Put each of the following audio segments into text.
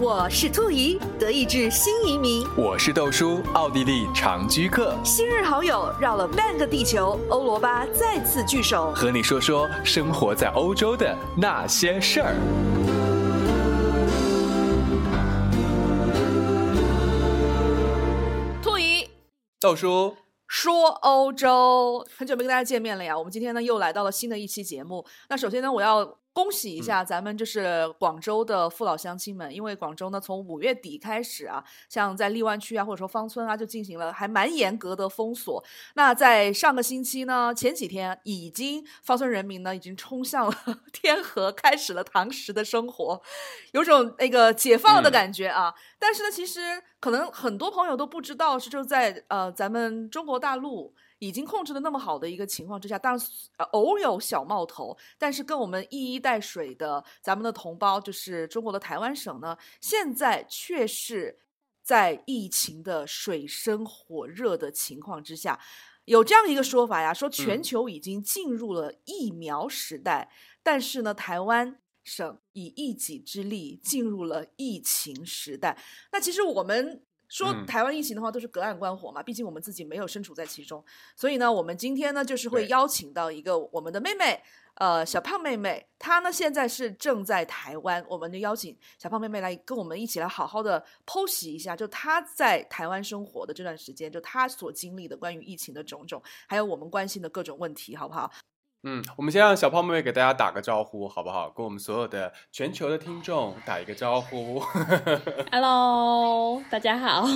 我是兔姨，德意志新移民；我是豆叔，奥地利长居客。昔日好友绕了半个地球，欧罗巴再次聚首，和你说说生活在欧洲的那些事儿。兔姨，豆叔说欧洲，很久没跟大家见面了呀。我们今天呢又来到了新的一期节目。那首先呢，我要。恭喜一下咱们就是广州的父老乡亲们，因为广州呢从五月底开始啊，像在荔湾区啊或者说芳村啊，就进行了还蛮严格的封锁。那在上个星期呢，前几天已经芳村人民呢已经冲向了 天河，开始了堂食的生活，有种那个解放的感觉啊。但是呢，其实可能很多朋友都不知道是就在呃咱们中国大陆。已经控制的那么好的一个情况之下，当然偶有小冒头，但是跟我们一衣带水的咱们的同胞，就是中国的台湾省呢，现在却是在疫情的水深火热的情况之下，有这样一个说法呀，说全球已经进入了疫苗时代，但是呢，台湾省以一己之力进入了疫情时代。那其实我们。说台湾疫情的话，都是隔岸观火嘛，毕竟我们自己没有身处在其中，所以呢，我们今天呢，就是会邀请到一个我们的妹妹，呃，小胖妹妹，她呢现在是正在台湾，我们就邀请小胖妹妹来跟我们一起来好好的剖析一下，就她在台湾生活的这段时间，就她所经历的关于疫情的种种，还有我们关心的各种问题，好不好？嗯，我们先让小胖妹妹给大家打个招呼，好不好？跟我们所有的全球的听众打一个招呼。Hello，大家好。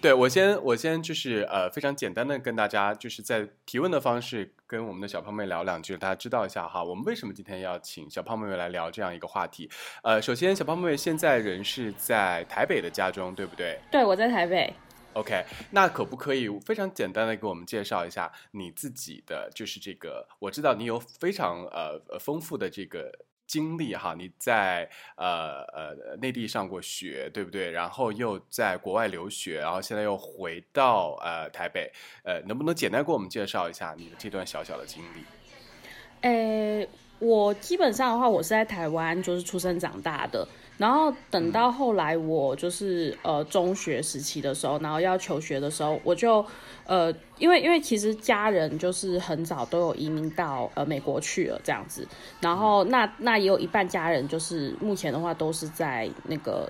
对我先，我先就是呃，非常简单的跟大家就是在提问的方式跟我们的小胖妹聊两句，大家知道一下哈。我们为什么今天要请小胖妹妹来聊这样一个话题？呃，首先，小胖妹妹现在人是在台北的家中，对不对？对，我在台北。OK，那可不可以非常简单的给我们介绍一下你自己的，就是这个，我知道你有非常呃呃丰富的这个经历哈，你在呃呃内地上过学，对不对？然后又在国外留学，然后现在又回到呃台北，呃，能不能简单给我们介绍一下你的这段小小的经历？诶，我基本上的话，我是在台湾就是出生长大的。然后等到后来，我就是呃中学时期的时候，然后要求学的时候，我就呃因为因为其实家人就是很早都有移民到呃美国去了这样子，然后那那也有一半家人就是目前的话都是在那个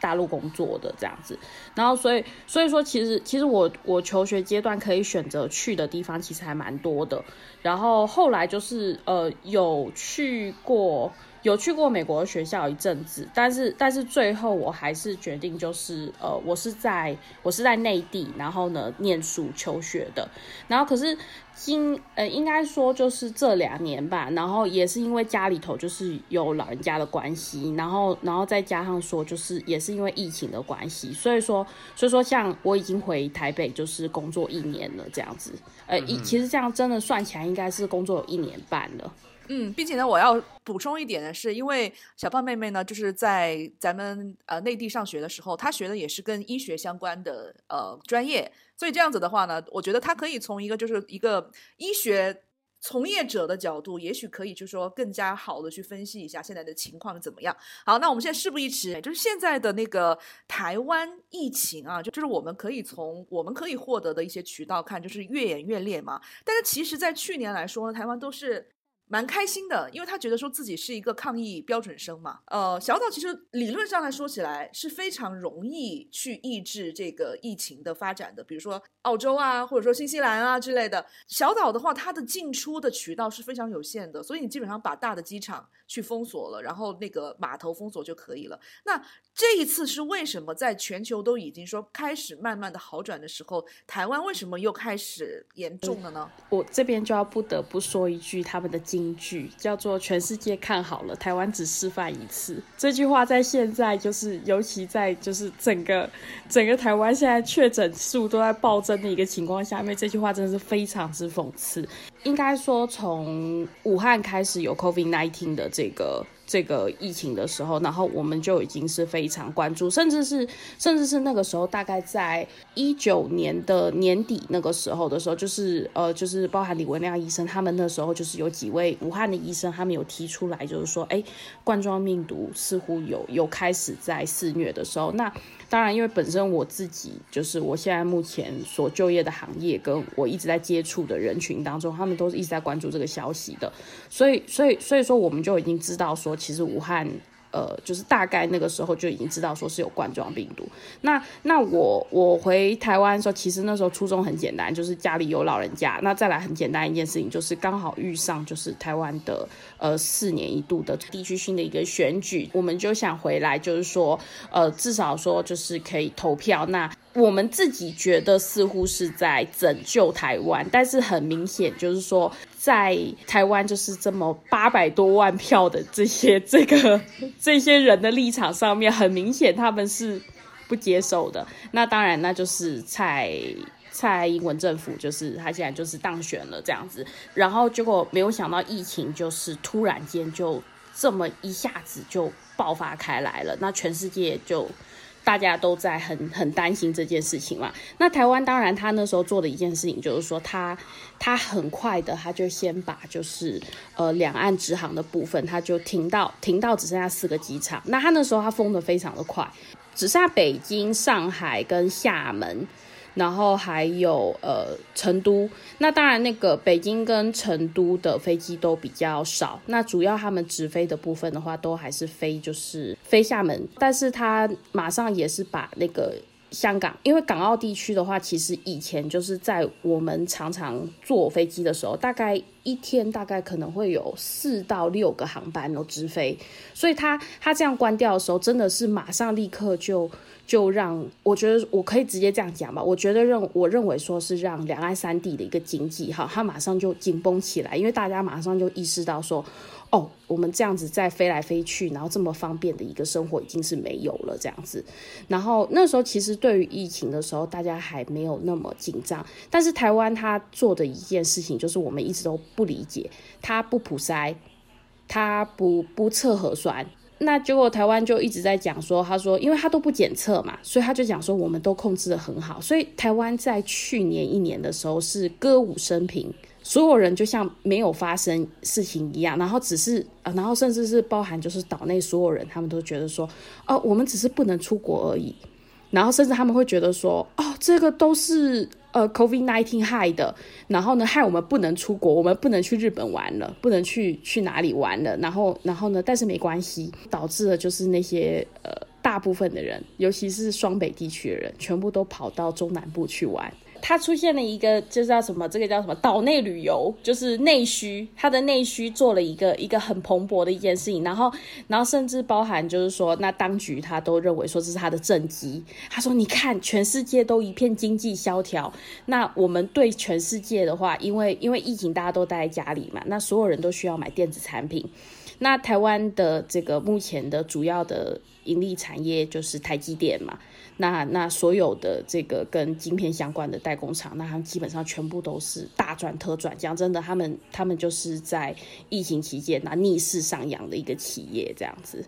大陆工作的这样子，然后所以所以说其实其实我我求学阶段可以选择去的地方其实还蛮多的，然后后来就是呃有去过。有去过美国学校一阵子，但是但是最后我还是决定就是呃，我是在我是在内地，然后呢念书求学的，然后可是今呃应该说就是这两年吧，然后也是因为家里头就是有老人家的关系，然后然后再加上说就是也是因为疫情的关系，所以说所以说像我已经回台北就是工作一年了这样子，呃一其实这样真的算起来应该是工作有一年半了。嗯，并且呢，我要补充一点的是，因为小胖妹妹呢，就是在咱们呃内地上学的时候，她学的也是跟医学相关的呃专业，所以这样子的话呢，我觉得她可以从一个就是一个医学从业者的角度，也许可以就是说更加好的去分析一下现在的情况怎么样。好，那我们现在事不宜迟，就是现在的那个台湾疫情啊，就就是我们可以从我们可以获得的一些渠道看，就是越演越烈嘛。但是其实，在去年来说呢，台湾都是。蛮开心的，因为他觉得说自己是一个抗疫标准生嘛。呃，小岛其实理论上来说起来是非常容易去抑制这个疫情的发展的，比如说澳洲啊，或者说新西兰啊之类的。小岛的话，它的进出的渠道是非常有限的，所以你基本上把大的机场去封锁了，然后那个码头封锁就可以了。那这一次是为什么在全球都已经说开始慢慢的好转的时候，台湾为什么又开始严重了呢？我这边就要不得不说一句他们的经。金句叫做“全世界看好了，台湾只示范一次”。这句话在现在就是，尤其在就是整个整个台湾现在确诊数都在暴增的一个情况下面，这句话真的是非常之讽刺。应该说，从武汉开始有 COVID nineteen 的这个。这个疫情的时候，然后我们就已经是非常关注，甚至是甚至是那个时候，大概在一九年的年底那个时候的时候，就是呃，就是包含李文亮医生，他们那时候就是有几位武汉的医生，他们有提出来，就是说，哎，冠状病毒似乎有有开始在肆虐的时候，那。当然，因为本身我自己就是我现在目前所就业的行业，跟我一直在接触的人群当中，他们都是一直在关注这个消息的，所以，所以，所以说，我们就已经知道说，其实武汉。呃，就是大概那个时候就已经知道说是有冠状病毒。那那我我回台湾的时候，其实那时候初衷很简单，就是家里有老人家。那再来很简单一件事情，就是刚好遇上就是台湾的呃四年一度的地区性的一个选举，我们就想回来，就是说呃至少说就是可以投票。那我们自己觉得似乎是在拯救台湾，但是很明显就是说。在台湾就是这么八百多万票的这些这个 这些人的立场上面，很明显他们是不接受的。那当然，那就是蔡蔡英文政府，就是他现在就是当选了这样子。然后结果没有想到疫情就是突然间就这么一下子就爆发开来了，那全世界就。大家都在很很担心这件事情嘛。那台湾当然，他那时候做的一件事情就是说，他他很快的，他就先把就是呃两岸直航的部分，他就停到停到只剩下四个机场。那他那时候他封的非常的快，只剩下北京、上海跟厦门。然后还有呃成都，那当然那个北京跟成都的飞机都比较少，那主要他们直飞的部分的话，都还是飞就是飞厦门，但是他马上也是把那个。香港，因为港澳地区的话，其实以前就是在我们常常坐飞机的时候，大概一天大概可能会有四到六个航班都直飞，所以它它这样关掉的时候，真的是马上立刻就就让我觉得我可以直接这样讲吧，我觉得认我认为说是让两岸三地的一个经济哈，它马上就紧绷起来，因为大家马上就意识到说。哦，我们这样子在飞来飞去，然后这么方便的一个生活已经是没有了这样子。然后那时候其实对于疫情的时候，大家还没有那么紧张。但是台湾他做的一件事情，就是我们一直都不理解，他不普筛，他不不测核酸。那结果台湾就一直在讲说，他说因为他都不检测嘛，所以他就讲说我们都控制的很好。所以台湾在去年一年的时候是歌舞升平。所有人就像没有发生事情一样，然后只是呃，然后甚至是包含就是岛内所有人，他们都觉得说，哦，我们只是不能出国而已，然后甚至他们会觉得说，哦，这个都是呃，COVID nineteen 害的，然后呢，害我们不能出国，我们不能去日本玩了，不能去去哪里玩了，然后然后呢，但是没关系，导致了就是那些呃大部分的人，尤其是双北地区的人，全部都跑到中南部去玩。它出现了一个，就叫什么？这个叫什么？岛内旅游，就是内需。它的内需做了一个一个很蓬勃的一件事情，然后，然后甚至包含就是说，那当局他都认为说这是他的政绩。他说：“你看，全世界都一片经济萧条，那我们对全世界的话，因为因为疫情，大家都待在家里嘛，那所有人都需要买电子产品。那台湾的这个目前的主要的盈利产业就是台积电嘛。”那那所有的这个跟晶片相关的代工厂，那他们基本上全部都是大赚特赚。讲真的，他们他们就是在疫情期间那逆势上扬的一个企业这样子。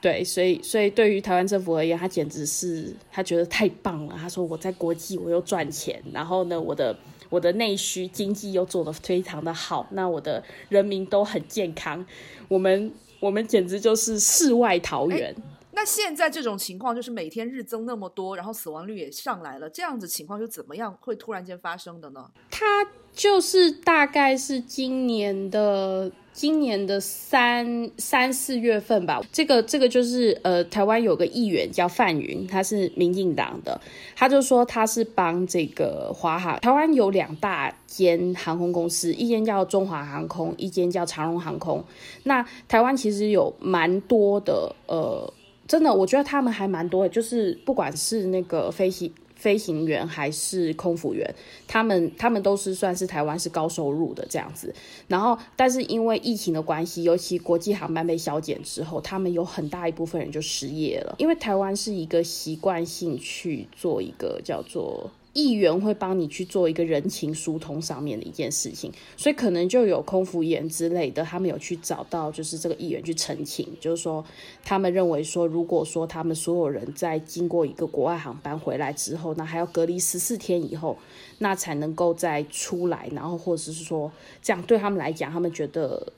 对，所以所以对于台湾政府而言，他简直是他觉得太棒了。他说我在国际我又赚钱，然后呢，我的我的内需经济又做得非常的好，那我的人民都很健康，我们我们简直就是世外桃源。那现在这种情况就是每天日增那么多，然后死亡率也上来了，这样子情况就怎么样会突然间发生的呢？它就是大概是今年的今年的三三四月份吧。这个这个就是呃，台湾有个议员叫范云，他是民进党的，他就说他是帮这个华航。台湾有两大间航空公司，一间叫中华航空，一间叫长荣航空。那台湾其实有蛮多的呃。真的，我觉得他们还蛮多的，就是不管是那个飞行飞行员还是空服员，他们他们都是算是台湾是高收入的这样子。然后，但是因为疫情的关系，尤其国际航班被削减之后，他们有很大一部分人就失业了。因为台湾是一个习惯性去做一个叫做。议员会帮你去做一个人情疏通上面的一件事情，所以可能就有空服员之类的，他们有去找到就是这个议员去澄清，就是说他们认为说，如果说他们所有人在经过一个国外航班回来之后，那还要隔离十四天以后，那才能够再出来，然后或者是说这样对他们来讲，他们觉得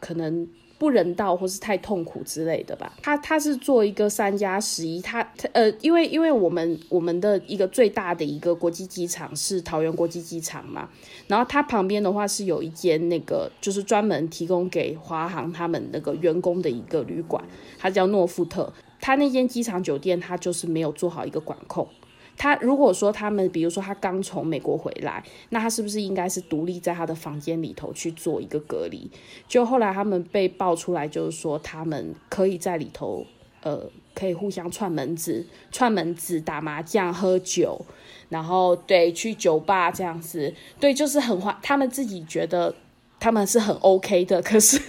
可能。不人道或是太痛苦之类的吧。他他是做一个三加十一，他他呃，因为因为我们我们的一个最大的一个国际机场是桃园国际机场嘛，然后它旁边的话是有一间那个就是专门提供给华航他们那个员工的一个旅馆，它叫诺富特。他那间机场酒店，他就是没有做好一个管控。他如果说他们，比如说他刚从美国回来，那他是不是应该是独立在他的房间里头去做一个隔离？就后来他们被爆出来，就是说他们可以在里头，呃，可以互相串门子、串门子、打麻将、喝酒，然后对去酒吧这样子，对，就是很欢，他们自己觉得他们是很 OK 的，可是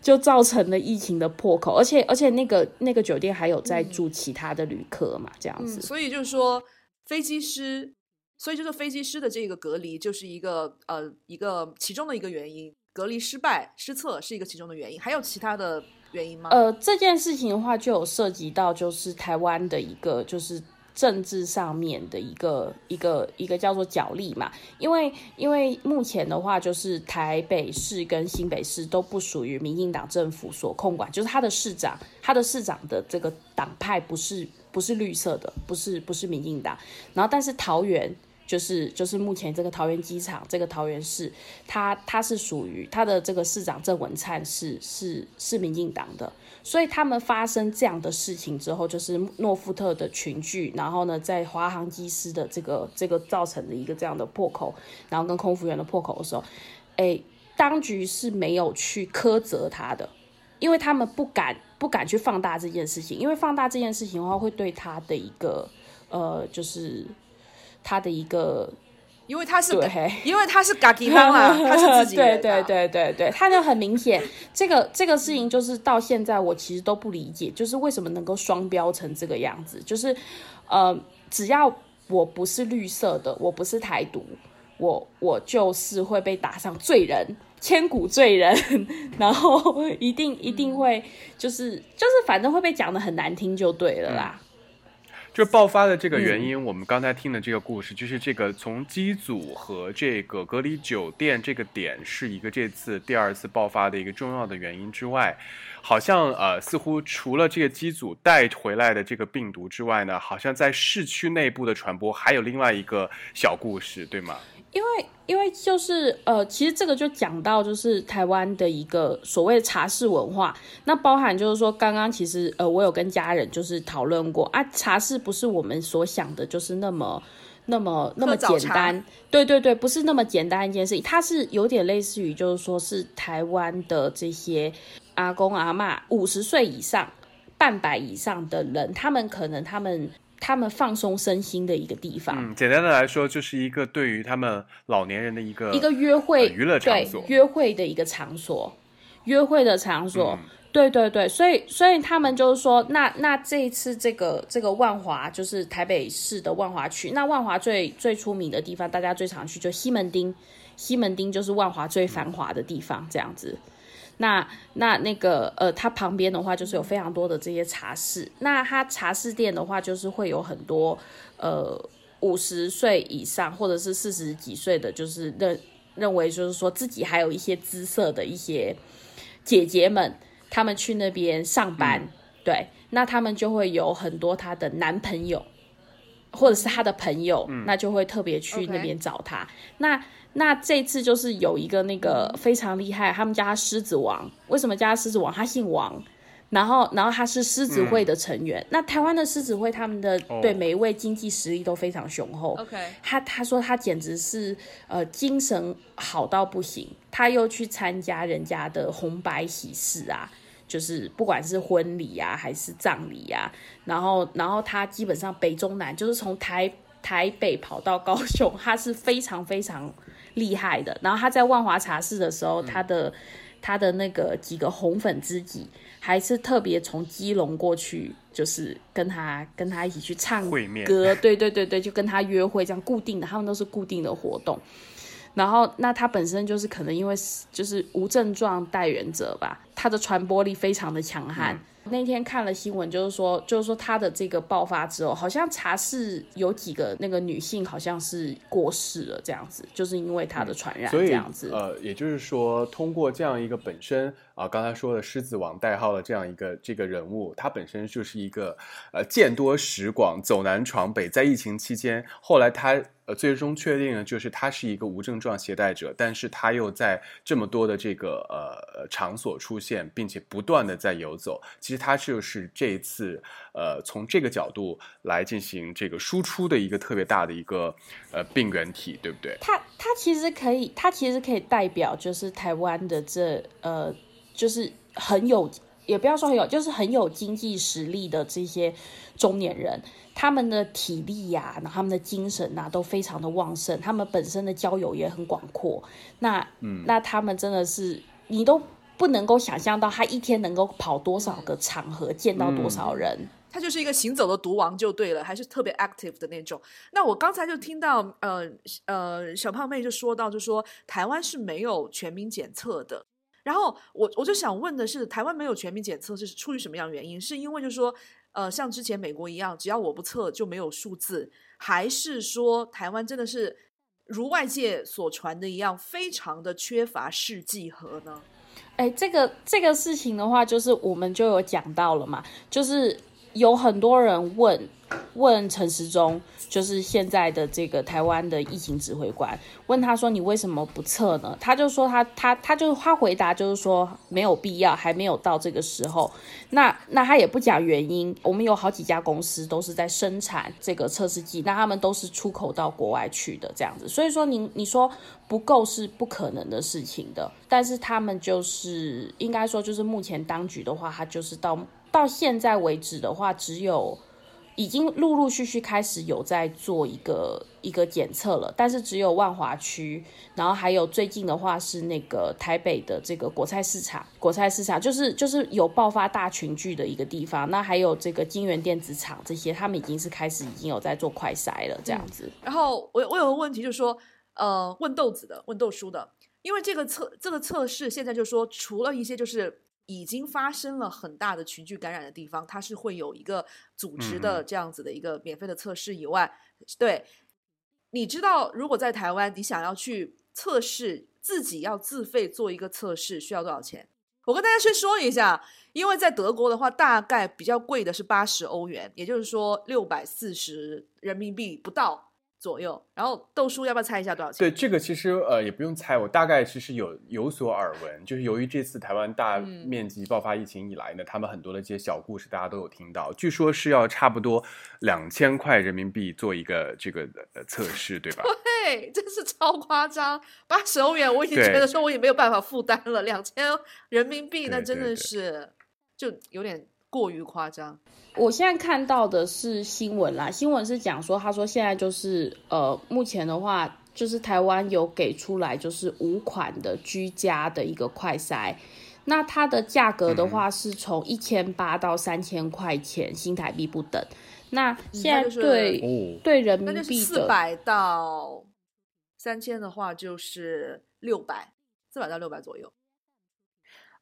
就造成了疫情的破口，而且而且那个那个酒店还有在住其他的旅客嘛，这样子，所以就是说。飞机师，所以就是飞机师的这个隔离就是一个呃一个其中的一个原因，隔离失败失策是一个其中的原因，还有其他的原因吗？呃，这件事情的话就有涉及到就是台湾的一个就是政治上面的一个一个一个叫做角力嘛，因为因为目前的话就是台北市跟新北市都不属于民进党政府所控管，就是他的市长他的市长的这个党派不是。不是绿色的，不是不是民进党，然后但是桃园就是就是目前这个桃园机场这个桃园市，它它是属于它的这个市长郑文灿是是是民进党的，所以他们发生这样的事情之后，就是诺富特的群聚，然后呢在华航机师的这个这个造成的一个这样的破口，然后跟空服员的破口的时候，哎，当局是没有去苛责他的，因为他们不敢。不敢去放大这件事情，因为放大这件事情的话，会对他的一个呃，就是他的一个，因为他是因为他是嘎吉方啊，他是自己 对对对对对，他就很明显，这个这个事情就是到现在我其实都不理解，就是为什么能够双标成这个样子，就是呃，只要我不是绿色的，我不是台独，我我就是会被打上罪人。千古罪人，然后一定一定会，就是就是，反正会被讲的很难听就对了啦。就爆发的这个原因，我们刚才听的这个故事，就是这个从机组和这个隔离酒店这个点是一个这次第二次爆发的一个重要的原因之外，好像呃，似乎除了这个机组带回来的这个病毒之外呢，好像在市区内部的传播还有另外一个小故事，对吗？因为，因为就是呃，其实这个就讲到就是台湾的一个所谓的茶室文化，那包含就是说，刚刚其实呃，我有跟家人就是讨论过啊，茶室不是我们所想的，就是那么那么那么简单，对对对，不是那么简单一件事情，它是有点类似于就是说是台湾的这些阿公阿妈五十岁以上、半百以上的人，他们可能他们。他们放松身心的一个地方。嗯，简单的来说，就是一个对于他们老年人的一个一个约会娱乐场所，约会的一个场所，约会的场所。对对对，所以所以他们就是说，那那这一次这个这个万华，就是台北市的万华区。那万华最最出名的地方，大家最常去就西门町，西门町就是万华最繁华的地方，这样子。那那那个呃，它旁边的话就是有非常多的这些茶室。那它茶室店的话，就是会有很多呃五十岁以上或者是四十几岁的，就是认认为就是说自己还有一些姿色的一些姐姐们，他们去那边上班，对，那他们就会有很多她的男朋友或者是他的朋友，那就会特别去那边找他。那那这次就是有一个那个非常厉害，他们叫他狮子王。为什么叫他狮子王？他姓王，然后然后他是狮子会的成员。那台湾的狮子会，他们的对每一位经济实力都非常雄厚。OK，他他说他简直是呃精神好到不行。他又去参加人家的红白喜事啊，就是不管是婚礼啊还是葬礼啊，然后然后他基本上北中南就是从台台北跑到高雄，他是非常非常。厉害的，然后他在万华茶室的时候，他的他的那个几个红粉知己，还是特别从基隆过去，就是跟他跟他一起去唱歌，对对对对，就跟他约会这样固定的，他们都是固定的活动。然后，那他本身就是可能因为是就是无症状带源者吧，他的传播力非常的强悍。那天看了新闻，就是说，就是说他的这个爆发之后，好像茶室有几个那个女性好像是过世了，这样子，就是因为他的传染这样子。呃，也就是说，通过这样一个本身啊、刚才说的狮子王代号的这样一个这个人物，他本身就是一个呃见多识广、走南闯北，在疫情期间，后来他呃最终确定呢就是他是一个无症状携带者，但是他又在这么多的这个呃场所出现，并且不断的在游走。其实他就是这一次呃从这个角度来进行这个输出的一个特别大的一个呃病原体，对不对？它它其实可以，它其实可以代表就是台湾的这呃，就是很有，也不要说很有，就是很有经济实力的这些中年人，他们的体力呀、然后他们的精神呐、都非常的旺盛，他们本身的交友也很广阔。那嗯，那他们真的是你都不能够想象到，他一天能够跑多少个场合，见到多少人。他就是一个行走的毒王就对了，还是特别 active 的那种。那我刚才就听到，呃呃，小胖妹就说到，就说台湾是没有全民检测的。然后我我就想问的是，台湾没有全民检测是出于什么样原因？是因为就是说，呃，像之前美国一样，只要我不测就没有数字，还是说台湾真的是如外界所传的一样，非常的缺乏试剂盒呢？哎，这个这个事情的话，就是我们就有讲到了嘛，就是有很多人问问陈时中，就是现在的这个台湾的疫情指挥官，问他说你为什么不测呢？他就说他他他就他回答就是说没有必要，还没有到这个时候。那那他也不讲原因，我们有好几家公司都是在生产这个测试剂，那他们都是出口到国外去的这样子，所以说你你说不够是不可能的事情的，但是他们就是应该说就是目前当局的话，他就是到到现在为止的话，只有已经陆陆续续开始有在做一个一个检测了，但是只有万华区，然后还有最近的话是那个台北的这个国菜市场，国菜市场就是就是有爆发大群聚的一个地方，那还有这个金源电子厂这些，他们已经是开始已经有在做快筛了，这样子。然后我我有个问题，就是说，呃，问豆子的，问豆叔的，因为这个测这个测试现在就是说，除了一些就是已经发生了很大的群聚感染的地方，它是会有一个组织的这样子的一个免费的测试以外，对，你知道，如果在台湾你想要去测试自己要自费做一个测试，需要多少钱？我跟大家先说一下，因为在德国的话，大概比较贵的是八十欧元，也就是说六百四十人民币不到左右。然后豆叔要不要猜一下多少钱？对，这个其实呃也不用猜，我大概其实有有所耳闻，就是由于这次台湾大嗯面积爆发疫情以来呢，他们很多的一些小故事大家都有听到，据说是要差不多两千块人民币做一个这个呃测试，对吧？对，真是超夸张，八十欧元我已经觉得说我也没有办法负担了，两千人民币那真的是就有点过于夸张。我现在看到的是新闻啦，新闻是讲说，他说现在就是呃，目前的话，就是台湾有给出来就是五款的居家的一个快筛，那它的价格的话是从一千八到三千块钱新台币不等。那现在就是对、哦，对人民币的四百到三千的话，就是六百，四百到六百左右。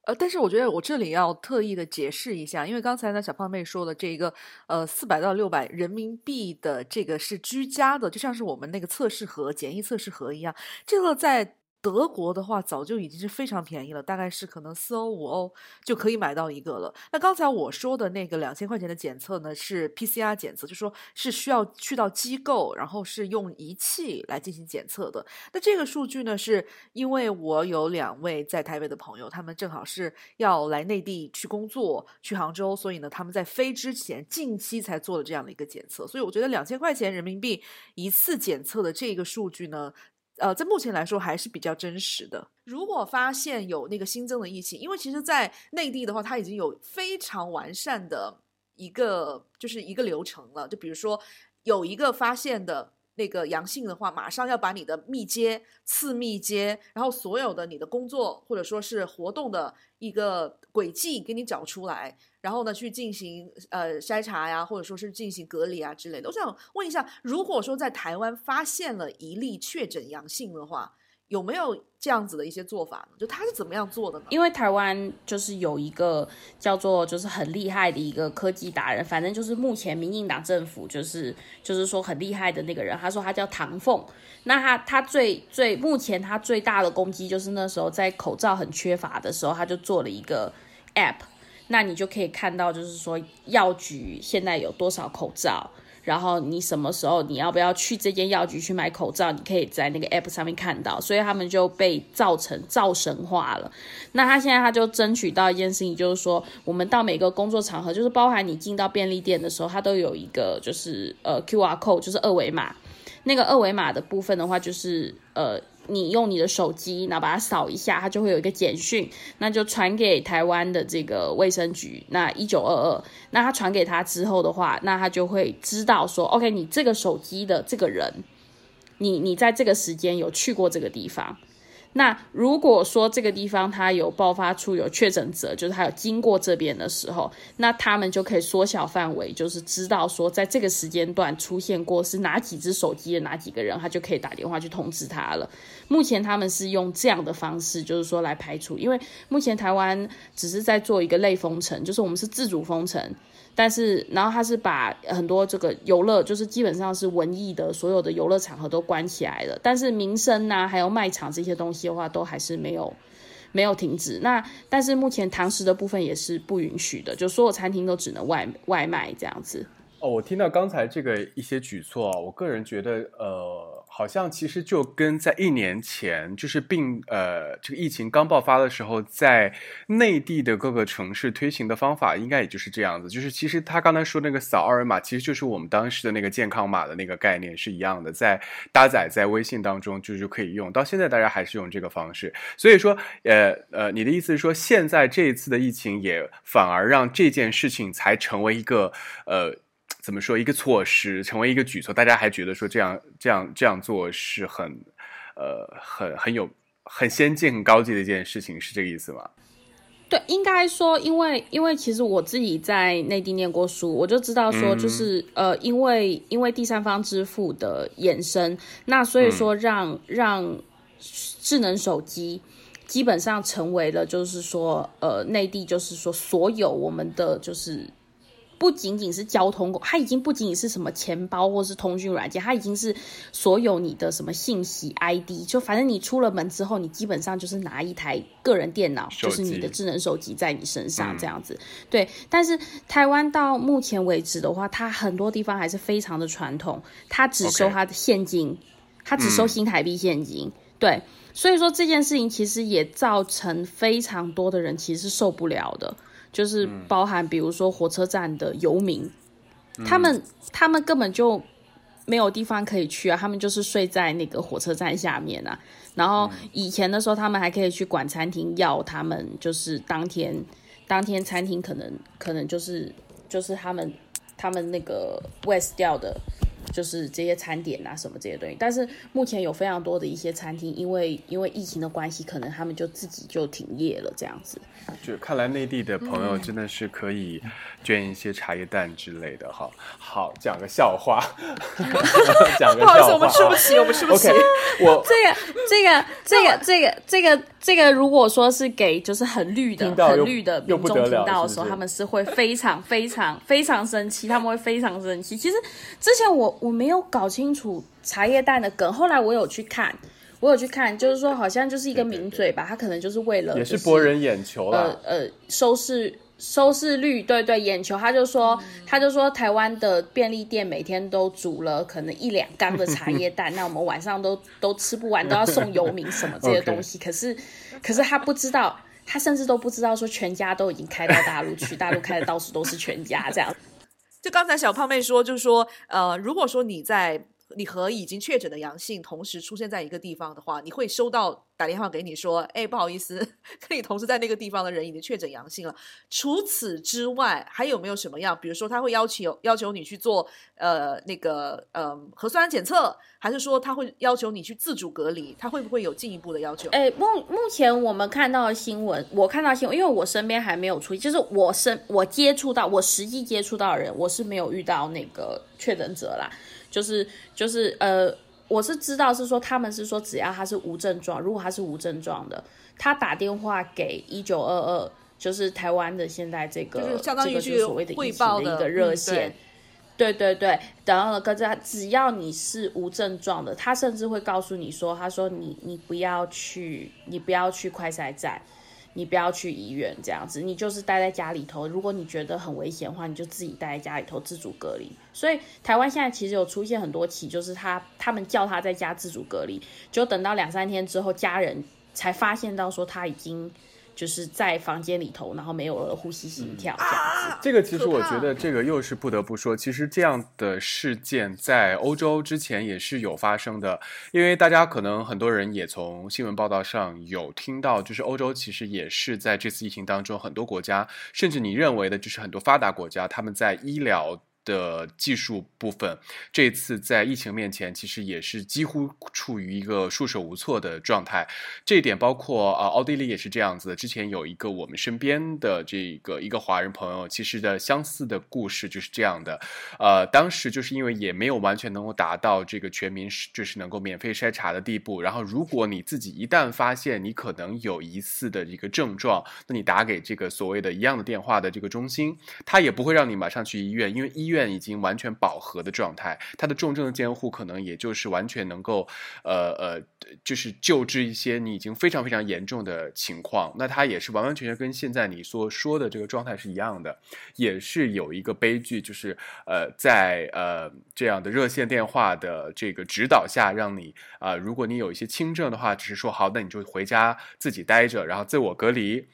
呃，但是我觉得我这里要特意的解释一下，因为刚才呢小胖妹说的这个呃四百到六百人民币的这个是居家的，就像是我们那个测试盒、简易测试盒一样，这个在。德国的话，早就已经是非常便宜了，大概是可能四欧五欧就可以买到一个了。那刚才我说的那个两千块钱的检测呢，是 PCR 检测，就说是需要去到机构，然后是用仪器来进行检测的。那这个数据呢，是因为我有两位在台北的朋友，他们正好是要来内地去工作，去杭州，所以呢，他们在飞之前近期才做了这样的一个检测。所以我觉得两千块钱人民币一次检测的这个数据呢。呃，在目前来说还是比较真实的。如果发现有那个新增的疫情，因为其实，在内地的话，它已经有非常完善的一个就是一个流程了。就比如说有一个发现的那个阳性的话，马上要把你的密接、次密接，然后所有的你的工作或者说是活动的一个轨迹给你找出来，然后呢去进行呃筛查呀，或者说是进行隔离啊之类的。我想问一下，如果说在台湾发现了一例确诊阳性的话，有没有这样子的一些做法呢？就他是怎么样做的呢？因为台湾就是有一个叫做就是很厉害的一个科技达人，反正就是目前民进党政府就是就是说很厉害的那个人，他说他叫唐凤。那他他最最目前他最大的攻击就是那时候在口罩很缺乏的时候，他就做了一个 app，那你就可以看到就是说药局现在有多少口罩。然后你什么时候你要不要去这间药局去买口罩？你可以在那个 app 上面看到，所以他们就被造成造神话了。那他现在他就争取到一件事情，就是说我们到每个工作场合，就是包含你进到便利店的时候，它都有一个就是呃 QR code，就是二维码。那个二维码的部分的话，就是呃。你用你的手机，然后把它扫一下，它就会有一个简讯，那就传给台湾的这个卫生局，那一九二二，那他传给他之后的话，那他就会知道说，OK，你这个手机的这个人，你你在这个时间有去过这个地方。那如果说这个地方它有爆发出有确诊者，就是他有经过这边的时候，那他们就可以缩小范围，就是知道说在这个时间段出现过是哪几只手机的哪几个人，他就可以打电话去通知他了。目前他们是用这样的方式，就是说来排除，因为目前台湾只是在做一个类封城，就是我们是自主封城。但是，然后他是把很多这个游乐，就是基本上是文艺的所有的游乐场合都关起来了。但是民生呐，还有卖场这些东西的话，都还是没有没有停止。那但是目前堂食的部分也是不允许的，就所有餐厅都只能外外卖这样子。哦，我听到刚才这个一些举措啊，我个人觉得，呃。好像其实就跟在一年前，就是病呃这个疫情刚爆发的时候，在内地的各个城市推行的方法，应该也就是这样子。就是其实他刚才说那个扫二维码，其实就是我们当时的那个健康码的那个概念是一样的，在搭载在微信当中就是可以用。到现在大家还是用这个方式。所以说，呃呃，你的意思是说，现在这一次的疫情也反而让这件事情才成为一个呃。怎么说一个措施成为一个举措，大家还觉得说这样这样这样做是很，呃，很很有很先进、很高级的一件事情，是这个意思吗？对，应该说，因为因为其实我自己在内地念过书，我就知道说，就是呃，因为因为第三方支付的衍生，那所以说让让智能手机基本上成为了，就是说呃，内地就是说所有我们的就是。不仅仅是交通，它已经不仅仅是什么钱包或是通讯软件，它已经是所有你的什么信息 ID，就反正你出了门之后，你基本上就是拿一台个人电脑，就是你的智能手机在你身上这样子。对，但是台湾到目前为止的话，它很多地方还是非常的传统，它只收它的现金，它只收新台币现金。对，所以说这件事情其实也造成非常多的人其实是受不了的。就是包含，比如说火车站的游民，他们他们根本就没有地方可以去啊，他们就是睡在那个火车站下面啊。然后以前的时候，他们还可以去管餐厅要他们，就是当天当天餐厅可能可能就是就是他们他们那个 West 掉的。就是这些餐点啊，什么这些东西，但是目前有非常多的一些餐厅，因为因为疫情的关系，可能他们就自己就停业了，这样子。就看来内地的朋友真的是可以捐一些茶叶蛋之类的哈。好，讲个笑话，讲个笑话。不好意思，我们吃不起，我们吃不起。我这个这个这个这个这个这个，如果说是给就是很绿的很绿的民众听到的时候，他们是会非常非常非常生气，他们会非常生气。其实之前我。我没有搞清楚茶叶蛋的梗，后来我有去看，我有去看，就是说好像就是一个名嘴吧，他可能就是为了也是博人眼球了，呃呃，收视收视率，对对，眼球，他就说他就说台湾的便利店每天都煮了可能一两缸的茶叶蛋，那我们晚上都都吃不完，都要送游民什么这些东西，可是可是他不知道，他甚至都不知道说全家都已经开到大陆去，大陆开的到处都是全家这样。就刚才小胖妹说，就是说，呃，如果说你在你和已经确诊的阳性同时出现在一个地方的话，你会收到打电话给你说，哎，不好意思，跟你同时在那个地方的人已经确诊阳性了。除此之外，还有没有什么样？比如说，他会要求要求你去做呃那个呃核酸检测，还是说他会要求你去自主隔离？他会不会有进一步的要求？哎，目目前我们看到的新闻，我看到新闻，因为我身边还没有出，就是我身我接触到我实际接触到的人，我是没有遇到那个确诊者啦。就是就是呃，我是知道是说他们是说只要他是无症状，如果他是无症状的，他打电话给一九二二，就是台湾的现在这个相当于是所谓的疫情的一个热线，对对对，然后呢，可是只要你是无症状的，他甚至会告诉你说，他说你你不要去，你不要去快筛站。你不要去医院，这样子，你就是待在家里头。如果你觉得很危险的话，你就自己待在家里头自主隔离。所以台湾现在其实有出现很多起，就是他他们叫他在家自主隔离，就等到两三天之后，家人才发现到说他已经。就是在房间里头，然后没有了呼吸、心跳这样子。这个其实我觉得，这个又是不得不说，其实这样的事件在欧洲之前也是有发生的。因为大家可能很多人也从新闻报道上有听到，就是欧洲其实也是在这次疫情当中，很多国家，甚至你认为的就是很多发达国家，他们在医疗。的技术部分，这次在疫情面前，其实也是几乎处于一个束手无措的状态。这一点包括啊，奥地利也是这样子。之前有一个我们身边的这个一个华人朋友，其实的相似的故事就是这样的。呃，当时就是因为也没有完全能够达到这个全民就是能够免费筛查的地步。然后，如果你自己一旦发现你可能有疑似的一个症状，那你打给这个所谓的一样的电话的这个中心，他也不会让你马上去医院，因为医院已经完全饱和的状态，他的重症的监护可能也就是完全能够，呃呃，就是救治一些你已经非常非常严重的情况。那他也是完完全全跟现在你所说的这个状态是一样的，也是有一个悲剧，就是呃，在呃这样的热线电话的这个指导下，让你啊，如果你有一些轻症的话，只是说好，那你就回家自己待着，然后自我隔离。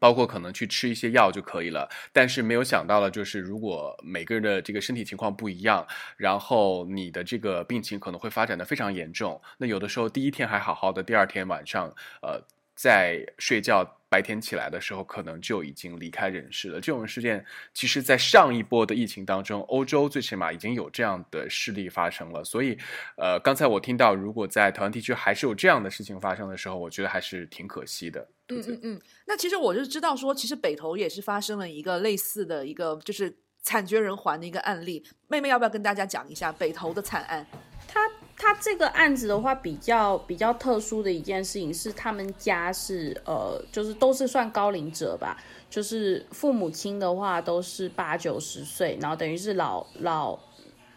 包括可能去吃一些药就可以了，但是没有想到的就是，如果每个人的这个身体情况不一样，然后你的这个病情可能会发展的非常严重。那有的时候第一天还好好的，第二天晚上，呃，在睡觉。白天起来的时候，可能就已经离开人世了。这种事件，其实，在上一波的疫情当中，欧洲最起码已经有这样的事例发生了。所以，呃，刚才我听到，如果在台湾地区还是有这样的事情发生的时候，我觉得还是挺可惜的。嗯嗯嗯。那其实我就知道说，其实北投也是发生了一个类似的一个，就是惨绝人寰的一个案例。妹妹要不要跟大家讲一下北投的惨案？他。这个案子的话，比较比较特殊的一件事情是，他们家是呃，就是都是算高龄者吧，就是父母亲的话都是八九十岁，然后等于是老老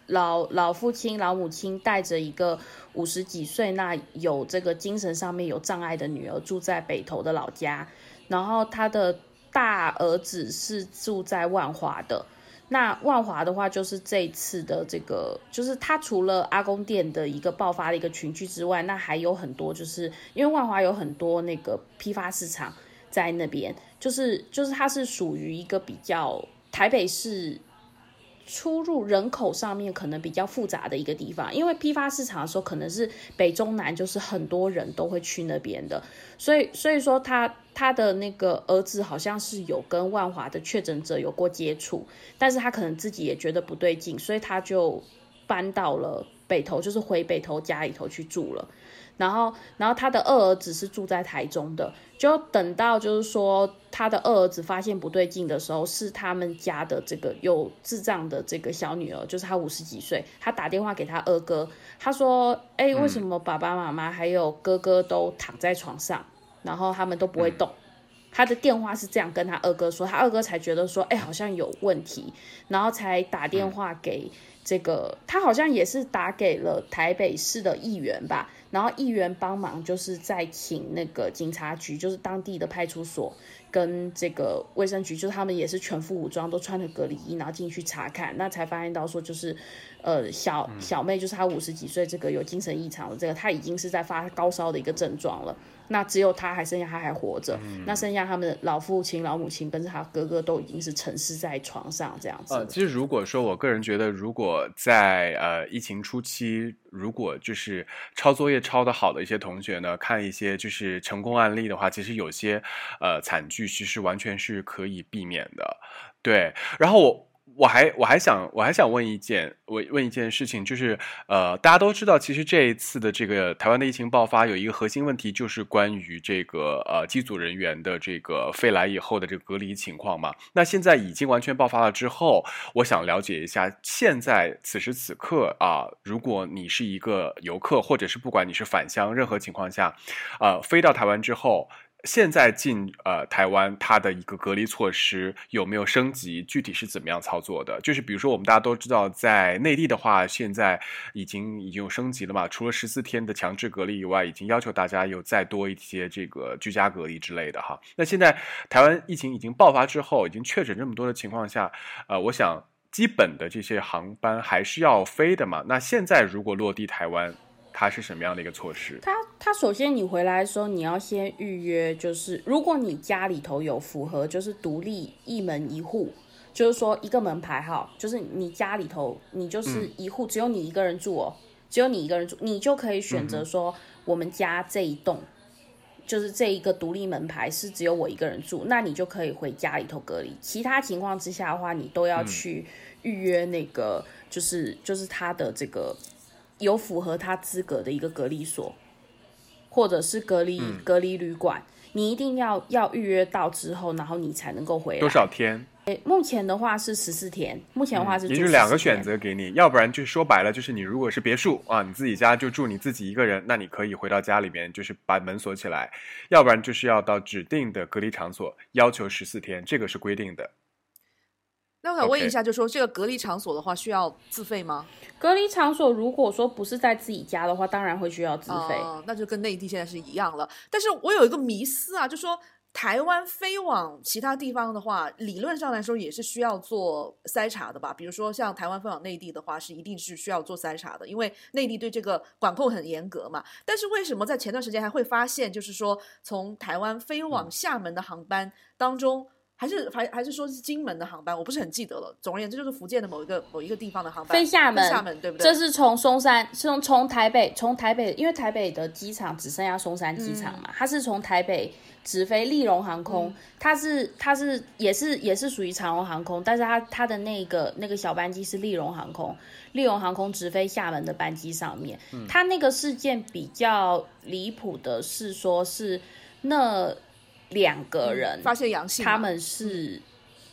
老老父亲、老母亲带着一个五十几岁那有这个精神上面有障碍的女儿住在北投的老家，然后他的大儿子是住在万华的。那万华的话，就是这次的这个，就是它除了阿公店的一个爆发的一个群聚之外，那还有很多，就是因为万华有很多那个批发市场在那边，就是就是它是属于一个比较台北市。出入人口上面可能比较复杂的一个地方，因为批发市场的时候可能是北中南，就是很多人都会去那边的，所以所以说他他的那个儿子好像是有跟万华的确诊者有过接触，但是他可能自己也觉得不对劲，所以他就搬到了北投，就是回北投家里头去住了。然后，然后他的二儿子是住在台中的，就等到就是说他的二儿子发现不对劲的时候，是他们家的这个有智障的这个小女儿，就是他五十几岁，他打电话给他二哥，他说：“哎，为什么爸爸妈妈还有哥哥都躺在床上，然后他们都不会动？”他的电话是这样跟他二哥说，他二哥才觉得说：“哎，好像有问题。”然后才打电话给这个，他好像也是打给了台北市的议员吧。然后议员帮忙，就是在请那个警察局，就是当地的派出所跟这个卫生局，就是他们也是全副武装，都穿着隔离衣，然后进去查看，那才发现到说，就是呃小小妹，就是她五十几岁，这个有精神异常的这个，她已经是在发高烧的一个症状了。那只有他还剩下他还活着，嗯那剩下他们的老父亲、老母亲跟着他哥哥都已经是沉尸在床上这样子。呃，其实如果说我个人觉得，如果在呃疫情初期，如果就是抄作业抄得好的一些同学呢，看一些就是成功案例的话，其实有些呃惨剧其实完全是可以避免的。对，然后我。我还我还想我还想问一件我问一件事情，就是呃，大家都知道，其实这一次的这个台湾的疫情爆发有一个核心问题，就是关于这个呃机组人员的这个飞来以后的这个隔离情况嘛。那现在已经完全爆发了之后，我想了解一下，现在此时此刻啊，如果你是一个游客，或者是不管你是返乡，任何情况下，呃，飞到台湾之后。现在进呃台湾，它的一个隔离措施有没有升级？具体是怎么样操作的？就是比如说，我们大家都知道，在内地的话，现在已经已经有升级了嘛。除了十四天的强制隔离以外，已经要求大家有再多一些这个居家隔离之类的哈。那现在台湾疫情已经爆发之后，已经确诊这么多的情况下，呃，我想基本的这些航班还是要飞的嘛。那现在如果落地台湾，它是什么样的一个措施？它它首先你回来的时候，你要先预约，就是如果你家里头有符合就是独立一门一户，就是说一个门牌号，就是你家里头你就是一户，只有你一个人住哦，只有你一个人住，你就可以选择说我们家这一栋。就是这一个独立门牌是只有我一个人住，那你就可以回家里头隔离。其他情况之下的话，你都要去预约那个，就是就是他的这个有符合他资格的一个隔离所，或者是隔离、隔离旅馆，你一定要要预约到之后，然后你才能够回来。多少天？诶目前的话是十四天，目前的话是住也就是两个选。择给你，要不然就说白了，就是你如果是别墅啊，你自己家就住你自己一个人，那你可以回到家里面，就是把门锁起来；要不然就是要到指定的隔离场所，要求十四天，这个是规定的。那我想问一下，就说这个隔离场所的话，需要自费吗？隔离场所如果说不是在自己家的话，当然会需要自费。哦那就跟内地现在是一样了。但是我有一个迷思啊，就说台湾飞往其他地方的话，理论上来说也是需要做筛查的吧？比如说像台湾飞往内地的话，是一定是需要做筛查的，因为内地对这个管控很严格嘛。但是为什么在前段时间还会发现，就是说从台湾飞往厦门的航班当中？还是还还是说是金门的航班，我不是很记得了。总而言之，就是福建的某一个某一个地方的航班飞厦门，厦门对不对？这是从松山，是从从台北，从台北，因为台北的机场只剩下松山机场嗯嘛，它是从台北直飞利荣航空，它是它是也是也是属于长荣航空，但是它它的那个那个小班机是利荣航空，利荣航空直飞厦门的班机上面，嗯它那个事件比较离谱的是说是那两个人、发现阳性，他们是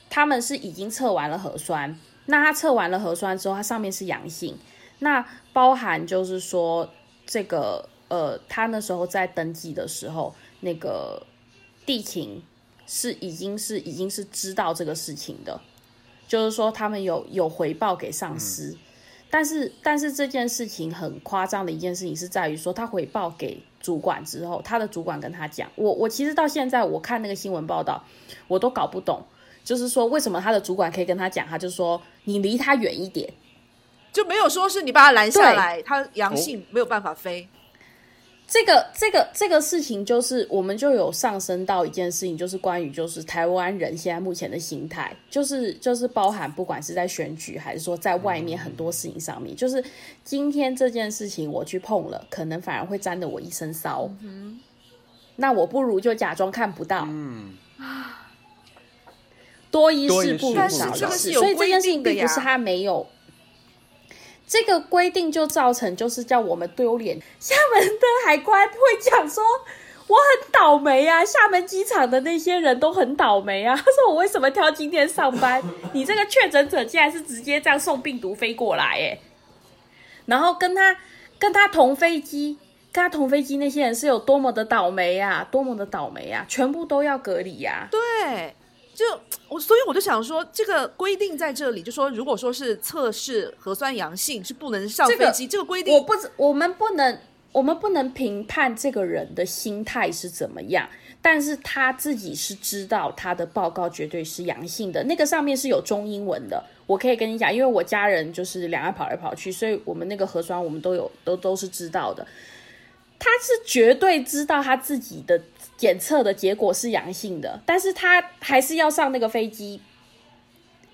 他们是已经测完了核酸，那他测完了核酸之后，他上面是阳性，那包含就是说这个呃，他那时候在登记的时候，那个地勤是已经是已经是知道这个事情的，就是说他们有有回报给上司。但是，但是这件事情很夸张的一件事情是在于说，他回报给主管之后，他的主管跟他讲，我我其实到现在我看那个新闻报道，我都搞不懂，就是说为什么他的主管可以跟他讲，他就说你离他远一点，就没有说是你把他拦下来，他阳性没有办法飞。这个这个这个事情，就是我们就有上升到一件事情，就是关于就是台湾人现在目前的心态，就是就是包含不管是在选举，还是说在外面很多事情上面，就是今天这件事情我去碰了，可能反而会沾得我一身骚。那我不如就假装看不到。嗯，多一多一事不如少一事，所以这件事情并不是他没有。这个规定就造成就是叫我们丢脸。厦门的海关会讲说，我很倒霉啊，厦门机场的那些人都很倒霉啊。他说我为什么挑今天上班？你这个确诊者竟然是直接这样送病毒飞过来，哎，然后跟他跟他同飞机。跟他同飞机那些人是有多么的倒霉啊，多么的倒霉啊，全部都要隔离呀、对，就我，所以我就想说，这个规定在这里，就说如果说是测试核酸阳性是不能上这个飞机，这个规定我不知，我们不能，我们不能评判这个人的心态是怎么样，但是他自己是知道他的报告绝对是阳性的，那个上面是有中英文的。我可以跟你讲，因为我家人就是两岸跑来跑去，所以我们那个核酸我们都有都都是知道的。他是绝对知道他自己的检测的结果是阳性的，但是他还是要上那个飞机。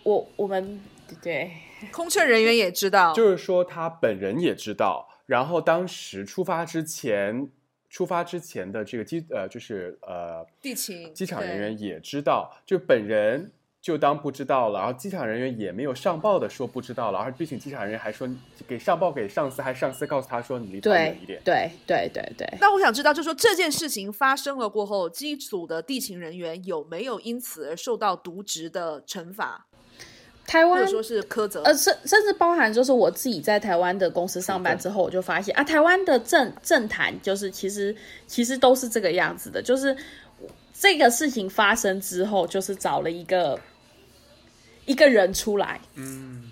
我我们对。空乘人员也知道，就是说他本人也知道，然后当时出发之前，出发之前的这个机呃，就是呃，地勤机场人员也知道，就本人就当不知道了，然后机场人员也没有上报的说不知道了，而并且机场人员还说给上报给上司，还上司告诉他说你离他远一点。对对对对，那我想知道，就是说这件事情发生了过后，机组的地勤人员有没有因此而受到渎职的惩罚，台湾或者说是苛责？呃，甚甚至包含就是我自己在台湾的公司上班之后，我就发现啊，台湾的政政坛就是其实其实都是这个样子的，就是这个事情发生之后，就是找了一个一个人出来，嗯，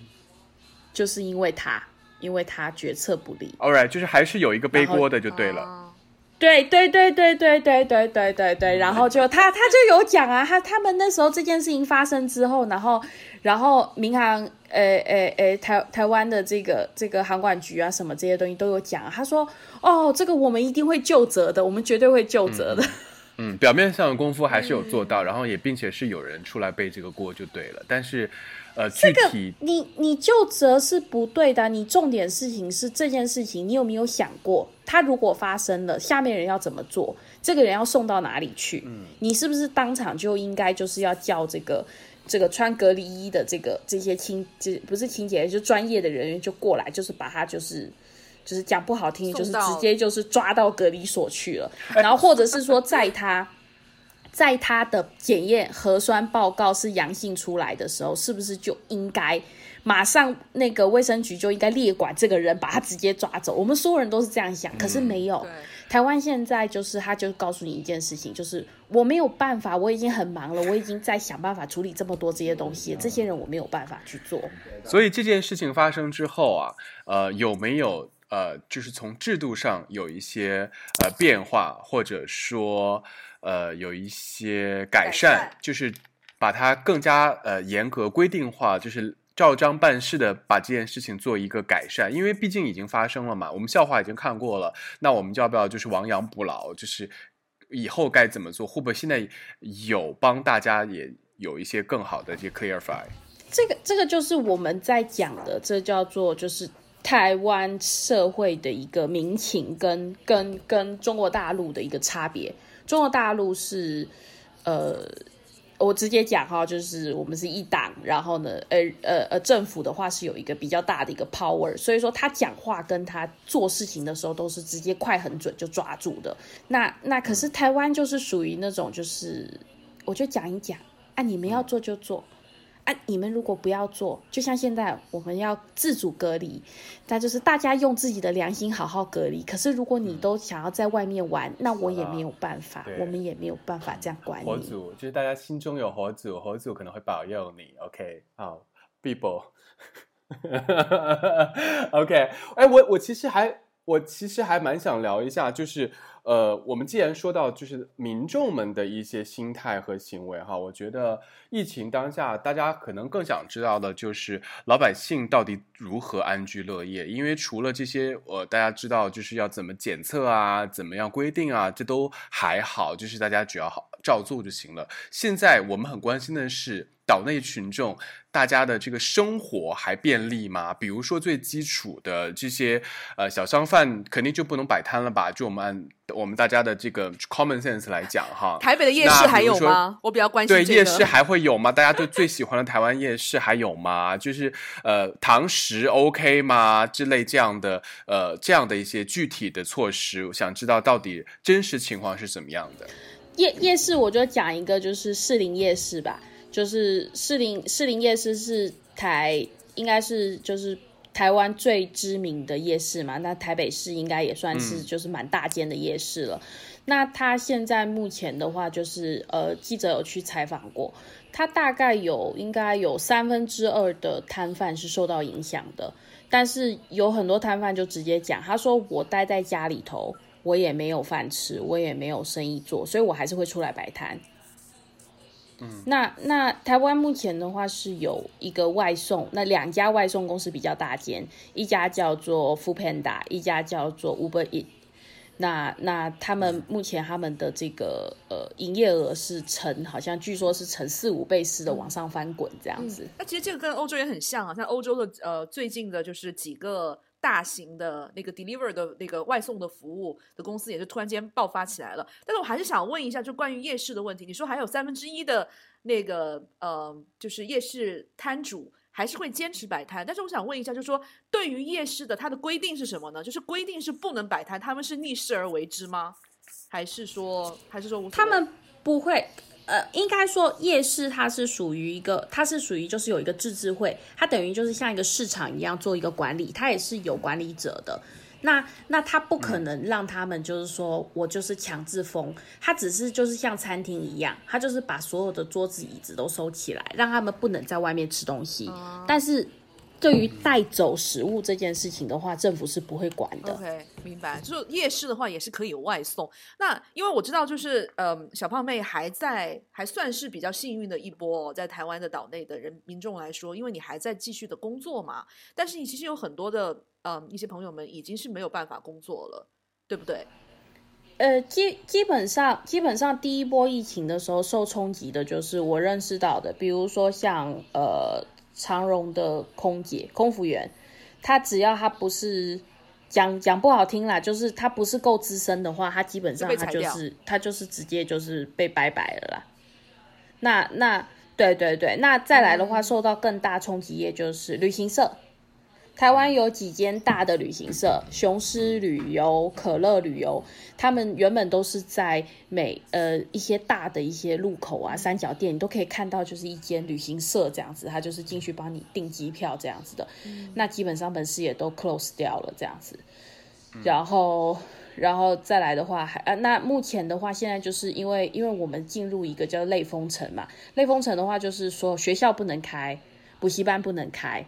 就是因为他，因为他决策不力，All right，就是还是有一个背锅的就对了。啊对对对对对对对对对对，然后就他他就有讲啊，他他们那时候这件事情发生之后，然后然后民航呃呃呃台台湾的这个这个航管局啊什么这些东西都有讲、啊，他说哦这个我们一定会就责的，我们绝对会就责的。嗯，表面上的功夫还是有做到，然后也并且是有人出来背这个锅就对了。但是，呃，具体你你就责是不对的啊，你重点事情是这件事情，你有没有想过，他如果发生了，下面人要怎么做？这个人要送到哪里去？嗯你是不是当场就应该就是要叫这个这个穿隔离衣的这个这些清，这不是清洁，就专业的人员就过来，就是把他就是。就是讲不好听，就是直接就是抓到隔离所去了，然后或者是说在他在他的检验核酸报告是阳性出来的时候，是不是就应该马上那个卫生局就应该列管这个人，把他直接抓走？我们所有人都是这样想，可是没有。对，台湾现在就是，他就告诉你一件事情，就是我没有办法，我已经很忙了，我已经在想办法处理这么多这些东西，这些人我没有办法去做。所以这件事情发生之后啊，呃，有没有呃，就是从制度上有一些呃变化，或者说呃有一些改善，改善就是把它更加呃严格规定化，就是。照章办事的把这件事情做一个改善，因为毕竟已经发生了嘛，我们笑话已经看过了，那我们就要不要就是亡羊补牢，就是以后该怎么做？会不会现在有帮大家也有一些更好的这些 clarify？这个这个就是我们在讲的，这叫做就是台湾社会的一个民情跟跟跟中国大陆的一个差别。中国大陆是呃。我直接讲哈，就是我们是一党，然后呢，呃呃呃，政府的话是有一个比较大的一个 power，所以说他讲话跟他做事情的时候都是直接快很准就抓住的。那那可是台湾就是属于那种就是，我就讲一讲啊，你们要做就做，啊，你们如果不要做，就像现在我们要自主隔离，那就是大家用自己的良心好好隔离。可是如果你都想要在外面玩，那我也没有办法，我们也没有办法这样管你。佛祖就是大家心中有佛祖，佛祖可能会保佑你。OK，好，people。OK，哎，我我其实还我其实还蛮想聊一下，就是呃，我们既然说到就是民众们的一些心态和行为哈，我觉得疫情当下，大家可能更想知道的就是老百姓到底如何安居乐业，因为除了这些，呃，大家知道就是要怎么检测啊，怎么样规定啊，这都还好，就是大家只要好照做就行了。现在我们很关心的是。岛内群众，大家的这个生活还便利吗？比如说最基础的这些呃小商贩，肯定就不能摆摊了吧？就我们按我们大家的这个 common sense 来讲哈，台北的夜市还有吗？我比较关心对这个。夜市还会有吗？大家对最喜欢的台湾夜市还有吗？就是呃堂食 OK 吗？之类这样的呃这样的一些具体的措施，我想知道到底真实情况是怎么样的。夜夜市，我就讲一个，就是士林夜市吧。就是士林士林夜市是台应该是就是台湾最知名的夜市嘛，那台北市应该也算是就是蛮大间的夜市了。那他现在目前的话，就是呃记者有去采访过，他大概有应该有三分之二的摊贩是受到影响的，但是有很多摊贩就直接讲，他说我待在家里头，我也没有饭吃，我也没有生意做，所以我还是会出来摆摊。嗯那那台湾目前的话是有一个外送，那两家外送公司比较大间，一家叫做 Foodpanda，一家叫做 Uber Eat。那那他们目前他们的这个呃营业额是呈好像据说是呈四五倍式的往上翻滚这样子。那其实这个跟欧洲也很像啊，像欧洲的呃最近的就是几个大型的那个 deliver 的那个外送的服务的公司也是突然间爆发起来了。但是我还是想问一下，就关于夜市的问题，你说还有三分之一的那个呃就是夜市摊主。还是会坚持摆摊，但是我想问一下，就是说对于夜市的它的规定是什么呢？就是规定是不能摆摊，他们是逆势而为之吗？还是说，还是说他们不会？呃，应该说夜市它是属于一个，它是属于就是有一个自治会，它等于就是像一个市场一样做一个管理，它也是有管理者的。那那他不可能让他们就是说我就是强制封，他只是就是像餐厅一样，他就是把所有的桌子椅子都收起来，让他们不能在外面吃东西。但是对于带走食物这件事情的话，政府是不会管的。OK，明白。就是夜市的话也是可以外送。那因为我知道，就是呃，小胖妹还在，还算是比较幸运的一波，在台湾的岛内的人民众来说，因为你还在继续的工作嘛。但是你其实有很多的。嗯，一些朋友们已经是没有办法工作了，对不对？呃，基基本上，基本上第一波疫情的时候受冲击的就是我认识到的，比如说像呃长荣的空姐、空服员，他只要他不是讲讲不好听啦，就是他不是够资深的话，他基本上他就是他就是直接就是被拜拜了啦。那那对对对，那再来的话，受到更大冲击也就是旅行社。台湾有几间大的旅行社，雄狮旅游、可乐旅游，他们原本都是在每呃一些大的一些路口啊、三角店，你都可以看到，就是一间旅行社这样子，他就是进去帮你订机票这样子的。那基本上本市也都 close 掉了这样子。然后，然后再来的话，还啊，那目前的话，现在就是因为因为我们进入一个叫类封城嘛，类封城的话，就是说学校不能开，补习班不能开。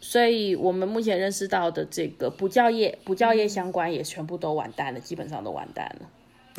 所以我们目前认识到的这个补教业、补教业相关也全部都完蛋了，基本上都完蛋了。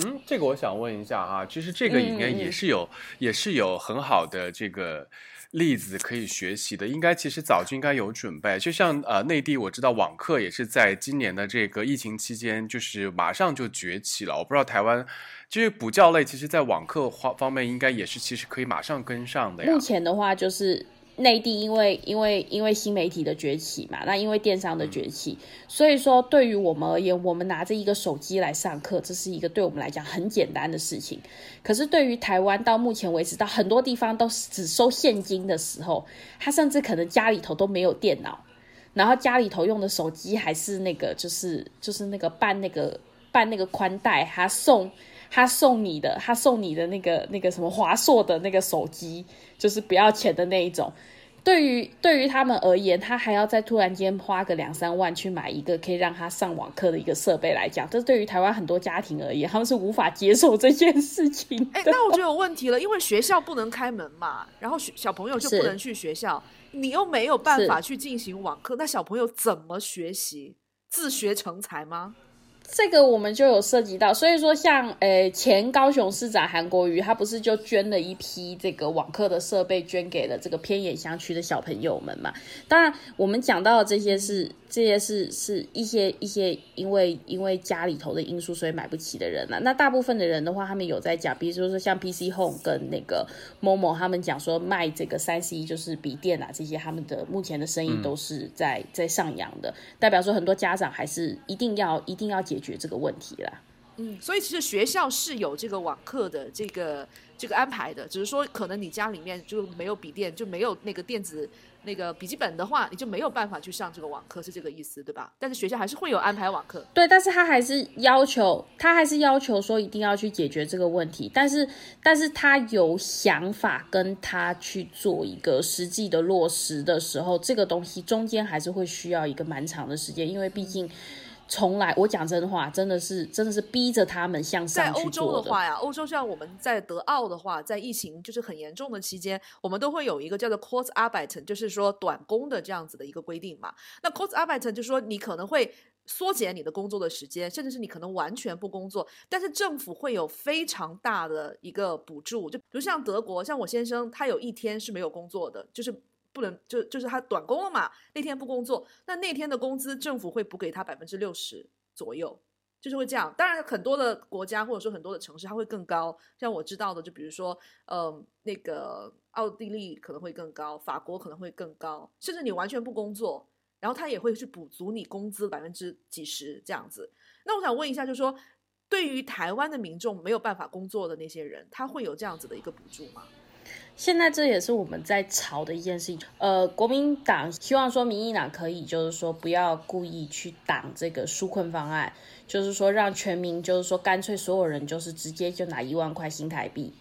嗯，这个我想问一下哈，其实这个里面也是有，也是有很好的这个例子可以学习的。应该其实早就应该有准备，就像呃内地，我知道网课也是在今年的这个疫情期间，就是马上就崛起了。我不知道台湾就是补教类，其实在网课方方面应该也是其实可以马上跟上的呀。目前的话就是。内地因为因为因为新媒体的崛起嘛，那因为电商的崛起，所以说对于我们而言，我们拿着一个手机来上课，这是一个对我们来讲很简单的事情。可是对于台湾到目前为止，到很多地方都只收现金的时候，他甚至可能家里头都没有电脑，然后家里头用的手机还是那个就是就是那个办那个办那个宽带，他送。他送你的，他送你的那个那个什么华硕的那个手机，就是不要钱的那一种。对于对于他们而言，他还要再突然间花个两三万去买一个可以让他上网课的一个设备来讲，这对于台湾很多家庭而言，他们是无法接受这件事情。哎，那我就有问题了，因为学校不能开门嘛，然后学小朋友就不能去学校，你又没有办法去进行网课，那小朋友怎么学习？自学成才吗？这个我们就有涉及到，所以说像呃前高雄市长韩国瑜，他不是就捐了一批这个网课的设备，捐给了这个偏远乡区的小朋友们嘛？当然，我们讲到的这些是这些是是一些一些因为因为家里头的因素，所以买不起的人了。那大部分的人的话，他们有在讲，比如说说像 PC Home 跟那个某某，他们讲说卖这个三 C 就是笔电啊这些，他们的目前的生意都是在在上扬的，代表说很多家长还是一定要一定要解。决这个问题啦。嗯，所以其实学校是有这个网课的这个这个安排的，只是说可能你家里面就没有笔电，就没有那个电子那个笔记本的话，你就没有办法去上这个网课，是这个意思对吧？但是学校还是会有安排网课。对，但是他还是要求，他还是要求说一定要去解决这个问题，但是但是他有想法跟他去做一个实际的落实的时候，这个东西中间还是会需要一个蛮长的时间，因为毕竟。从来，我讲真话，真的是，真的是逼着他们向上在欧洲的话呀，欧洲像我们在德奥的话，在疫情就是很严重的期间，我们都会有一个叫做 c o u r s arbeit，就是说短工的这样子的一个规定嘛。那 c o u r s arbeit 就是说你可能会缩减你的工作的时间，甚至是你可能完全不工作，但是政府会有非常大的一个补助。就比如像德国，像我先生，他有一天是没有工作的，就是。不能就就是他短工了嘛，那天不工作，那那天的工资政府会补给他百分之六十左右，就是会这样。当然，很多的国家或者说很多的城市，它会更高。像我知道的，就比如说，呃，那个奥地利可能会更高，法国可能会更高，甚至你完全不工作，然后他也会去补足你工资百分之几十这样子。那我想问一下，就是说，对于台湾的民众没有办法工作的那些人，他会有这样子的一个补助吗？现在这也是我们在吵的一件事情。呃，国民党希望说民进党可以，就是说不要故意去挡这个纾困方案，就是说让全民，就是说干脆所有人就是直接就拿一万块新台币，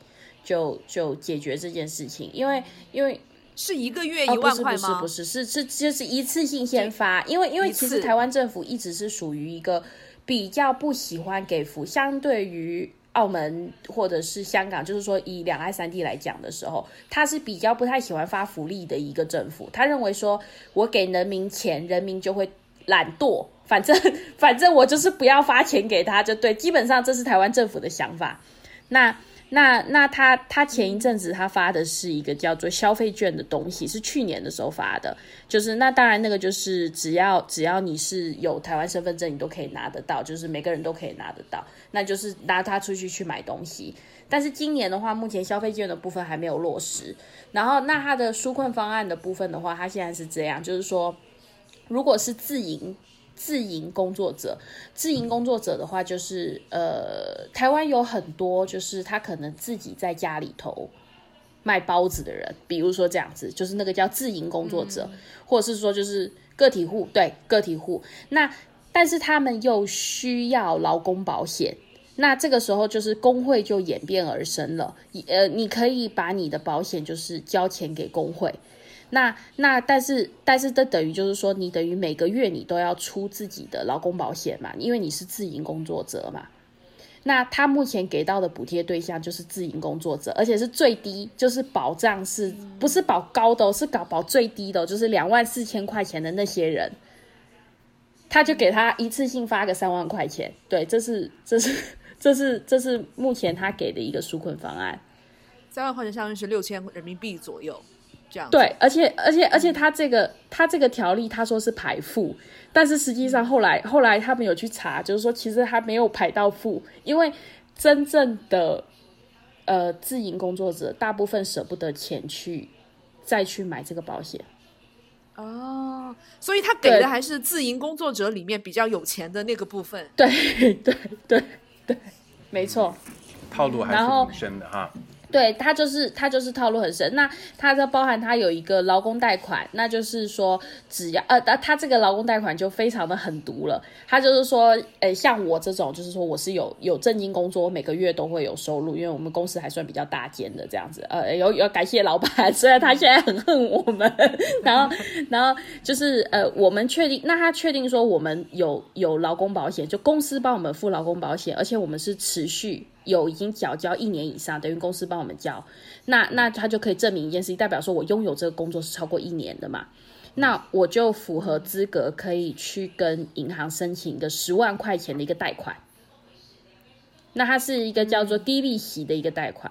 就就解决这件事情。因为因为是一个月一万块吗？不是不是是是就是一次性先发。因为因为其实台湾政府一直是属于一个比较不喜欢给福，相对于。澳门或者是香港，就是说以两岸三地来讲的时候，他是比较不太喜欢发福利的一个政府。他认为说，我给人民钱，人民就会懒惰，反正 反正我就是不要发钱给他就对。基本上这是台湾政府的想法。那。那那他他前一阵子他发的是一个叫做消费券的东西，是去年的时候发的，就是那当然那个就是只要只要你是有台湾身份证，你都可以拿得到，就是每个人都可以拿得到，那就是拿他出去去买东西。但是今年的话，目前消费券的部分还没有落实。然后那他的纾困方案的部分的话，它现在是这样，就是说如果是自营。自营工作者，自营工作者的话，就是呃，台湾有很多，就是他可能自己在家里头卖包子的人，比如说这样子，就是那个叫自营工作者，或者是说就是个体户，对个体户。那但是他们又需要劳工保险，那这个时候就是工会就演变而生了。呃，你可以把你的保险就是交钱给工会。那那但是但是这等于就是说，你等于每个月你都要出自己的劳工保险嘛，因为你是自营工作者嘛。那他目前给到的补贴对象就是自营工作者，而且是最低，就是保障是不是保高的，是搞保最低的，就是两万四千块钱的那些人，他就给他一次性发个三万块钱。对，这是这是 这是这是目前他给的一个纾困方案，三万块钱相当于是六千人民币左右。对，而且而且而且他这个他这个条例他说是排付，但是实际上后来后来他们有去查，就是说其实他没有排到付，因为真正的呃自营工作者大部分舍不得钱去再去买这个保险。哦，所以他给的还是自营工作者里面比较有钱的那个部分。对对对对，没错，套路还是挺深的哈。对他就是他就是套路很深，那他这包含他有一个劳工贷款，那就是说只要呃，他他这个劳工贷款就非常的狠毒了，他就是说，呃，像我这种就是说我是有有正经工作，我每个月都会有收入，因为我们公司还算比较大间的这样子，呃，有要感谢老板，虽然他现在很恨我们，然后然后就是呃，我们确定，那他确定说我们有有劳工保险，就公司帮我们付劳工保险，而且我们是持续。有已经缴交一年以上，等于公司帮我们交，那那他就可以证明一件事情，代表说我拥有这个工作是超过一年的嘛，那我就符合资格，可以去跟银行申请一个十万块钱的一个贷款。那它是一个叫做低利息的一个贷款，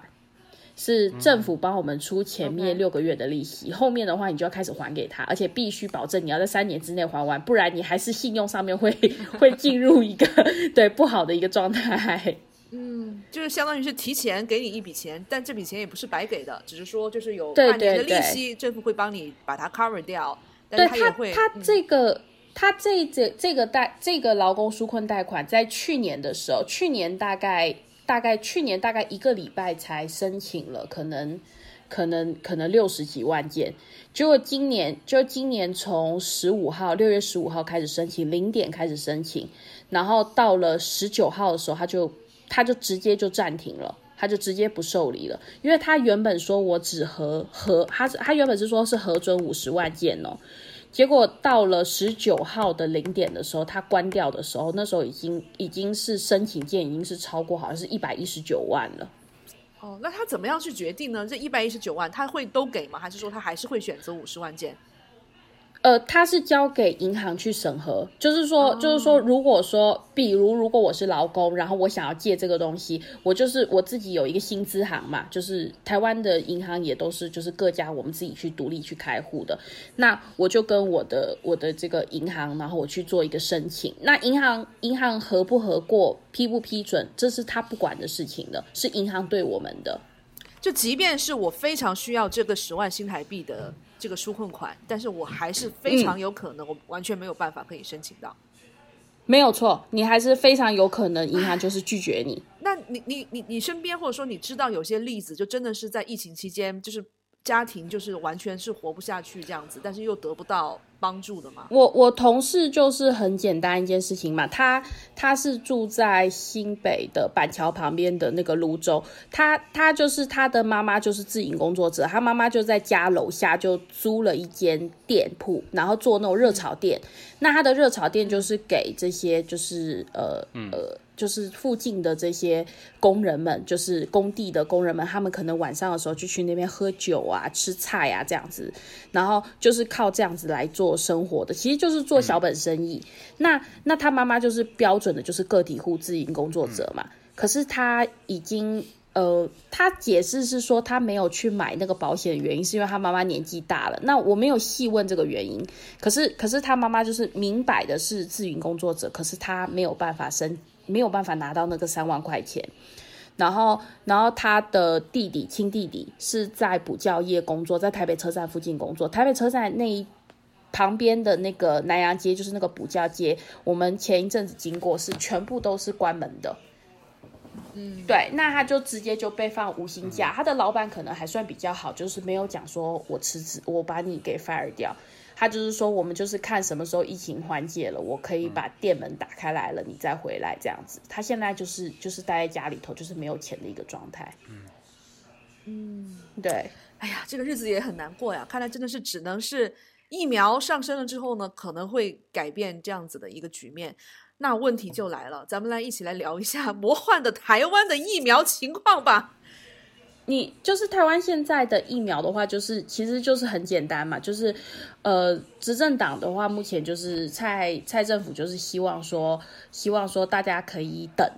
是政府帮我们出前面六个月的利息，后面的话你就要开始还给他，而且必须保证你要在三年之内还完，不然你还是信用上面会 会进入一个对不好的一个状态。嗯，就是相当于是提前给你一笔钱，但这笔钱也不是白给的，只是说就是有半年的利息，政府会帮你把它 cover 掉。对他，他这个他这这这个贷这个劳工纾困贷款，在去年的时候，去年大概大概去年大概一个礼拜才申请了，可能可能可能六十几万件，结果今年就今年从十五号六月十五号开始申请，零点开始申请，然后到了十九号的时候，他就。他就直接就暂停了，他就直接不受理了，因为他原本说我只核核，他他原本是说是核准五十万件哦，结果到了十九号的零点的时候，他关掉的时候，那时候已经已经是申请件已经是超过好像是一百一十九万了。哦，那他怎么样去决定呢？这一百一十九万他会都给吗？还是说他还是会选择五十万件？呃，它是交给银行去审核，就是说，就是说，如果说，比如如果我是劳工，然后我想要借这个东西，我就是我自己有一个薪资行嘛，就是台湾的银行也都是就是各家我们自己去独立去开户的，那我就跟我的我的这个银行，然后我去做一个申请，那银行银行核不核过，批不批准，这是他不管的事情的，是银行对我们的。就即便是我非常需要这个十万新台币的这个纾困款，但是我还是非常有可能，我完全没有办法可以申请到。没有错，你还是非常有可能银行就是拒绝你。那你你你你身边或者说你知道有些例子，就真的是在疫情期间，就是家庭就是完全是活不下去这样子，但是又得不到。帮助的嘛？我我同事就是很简单一件事情嘛，他他是住在新北的板桥旁边的那个泸州，他他就是他的妈妈就是自营工作者，他妈妈就在家楼下就租了一间店铺，然后做那种热炒店，那他的热炒店就是给这些就是呃呃。就是附近的这些工人们，就是工地的工人们，他们可能晚上的时候就去那边喝酒啊、吃菜啊这样子，然后就是靠这样子来做生活的，其实就是做小本生意。那那他妈妈就是标准的，就是个体户自营工作者嘛。可是他已经呃，他解释是说他没有去买那个保险的原因，是因为他妈妈年纪大了。那我没有细问这个原因，可是可是他妈妈就是明摆的是自营工作者，可是他没有办法申。没有办法拿到那个三万块钱，然后，然后他的弟弟亲弟弟是在补教业工作，在台北车站附近工作。台北车站那一旁边的那个南洋街，就是那个补教街，我们前一阵子经过是全部都是关门的。嗯，对，那他就直接就被放无薪假。他的老板可能还算比较好，就是没有讲说我辞职，我把你给 fire 掉。他就是说，我们就是看什么时候疫情缓解了，我可以把店门打开来了，你再回来这样子。他现在就是就是待在家里头，就是没有钱的一个状态。嗯嗯，对。哎呀，这个日子也很难过呀。看来真的是只能是疫苗上升了之后呢，可能会改变这样子的一个局面。那问题就来了，咱们来一起来聊一下 魔幻的台湾的疫苗情况吧。你就是台湾现在的疫苗的话，就是其实就是很简单嘛，就是，呃，执政党的话，目前就是蔡蔡政府就是希望说，希望说大家可以等，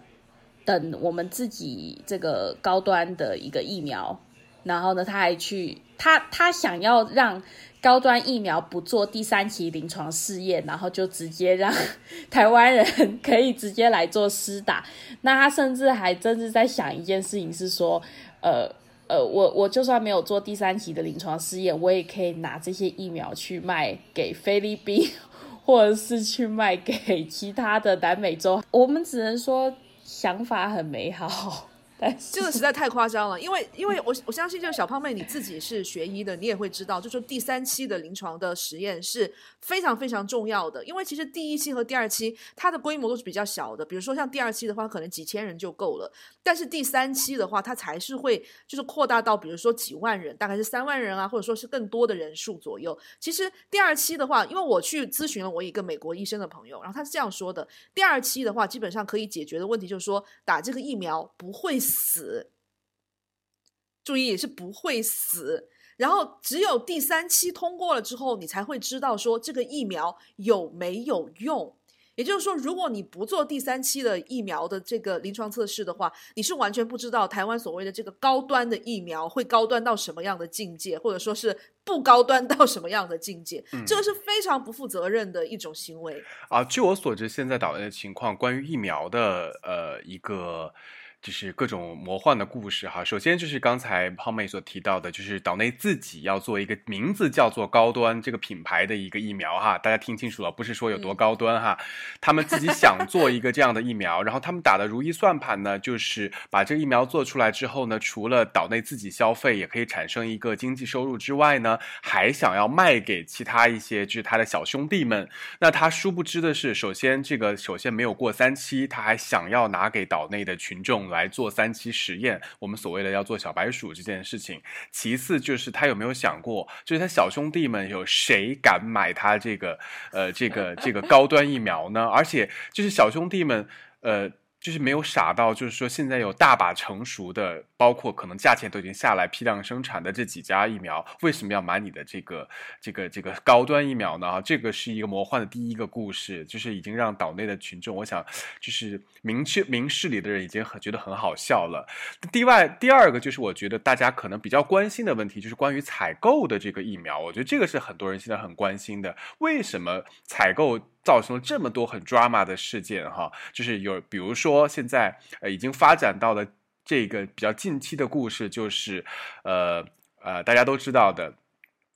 等我们自己这个高端的一个疫苗，然后呢，他还去他他想要让高端疫苗不做第三期临床试验，然后就直接让 台湾人可以直接来做施打。那他甚至还真是在想一件事情，是说，呃。呃，我我就算没有做第三期的临床试验，我也可以拿这些疫苗去卖给菲律宾，或者是去卖给其他的南美洲。我们只能说想法很美好。这个实在太夸张了，因为因为我我相信，就是小胖妹你自己是学医的，你也会知道，就说第三期的临床的实验是非常非常重要的，因为其实第一期和第二期它的规模都是比较小的，比如说像第二期的话，可能几千人就够了，但是第三期的话，它才是会就是扩大到比如说几万人，大概是三万人啊，或者说是更多的人数左右。其实第二期的话，因为我去咨询了我一个美国医生的朋友，然后他是这样说的：第二期的话，基本上可以解决的问题就是说打这个疫苗不会。死，注意是不会死。然后只有第三期通过了之后，你才会知道说这个疫苗有没有用。也就是说，如果你不做第三期的疫苗的这个临床测试的话，你是完全不知道台湾所谓的这个高端的疫苗会高端到什么样的境界，或者说是不高端到什么样的境界。这个是非常不负责任的一种行为啊！据我所知，现在岛内的情况，关于疫苗的呃一个。就是各种魔幻的故事哈。首先就是刚才胖妹所提到的，就是岛内自己要做一个名字叫做高端这个品牌的一个疫苗哈。大家听清楚了，不是说有多高端哈。他们自己想做一个这样的疫苗，然后他们打的如意算盘呢，就是把这个疫苗做出来之后呢，除了岛内自己消费也可以产生一个经济收入之外呢，还想要卖给其他一些就是他的小兄弟们。那他殊不知的是，首先这个首先没有过三期，他还想要拿给岛内的群众。来做三期实验，我们所谓的要做小白鼠这件事情。其次就是他有没有想过，就是他小兄弟们有谁敢买他这个呃这个这个高端疫苗呢？而且就是小兄弟们呃就是没有傻到，就是说现在有大把成熟的，包括可能价钱都已经下来批量生产的这几家疫苗，为什么要买你的这个这个这个高端疫苗呢？这个是一个魔幻的第一个故事，就是已经让岛内的群众，我想就是明确明事理的人已经很觉得很好笑了。第外第二个就是我觉得大家可能比较关心的问题，就是关于采购的这个疫苗，我觉得这个是很多人现在很关心的，为什么采购？造成了这么多很 drama 的事件，哈，就是有，比如说现在呃已经发展到了这个比较近期的故事，就是呃呃大家都知道的。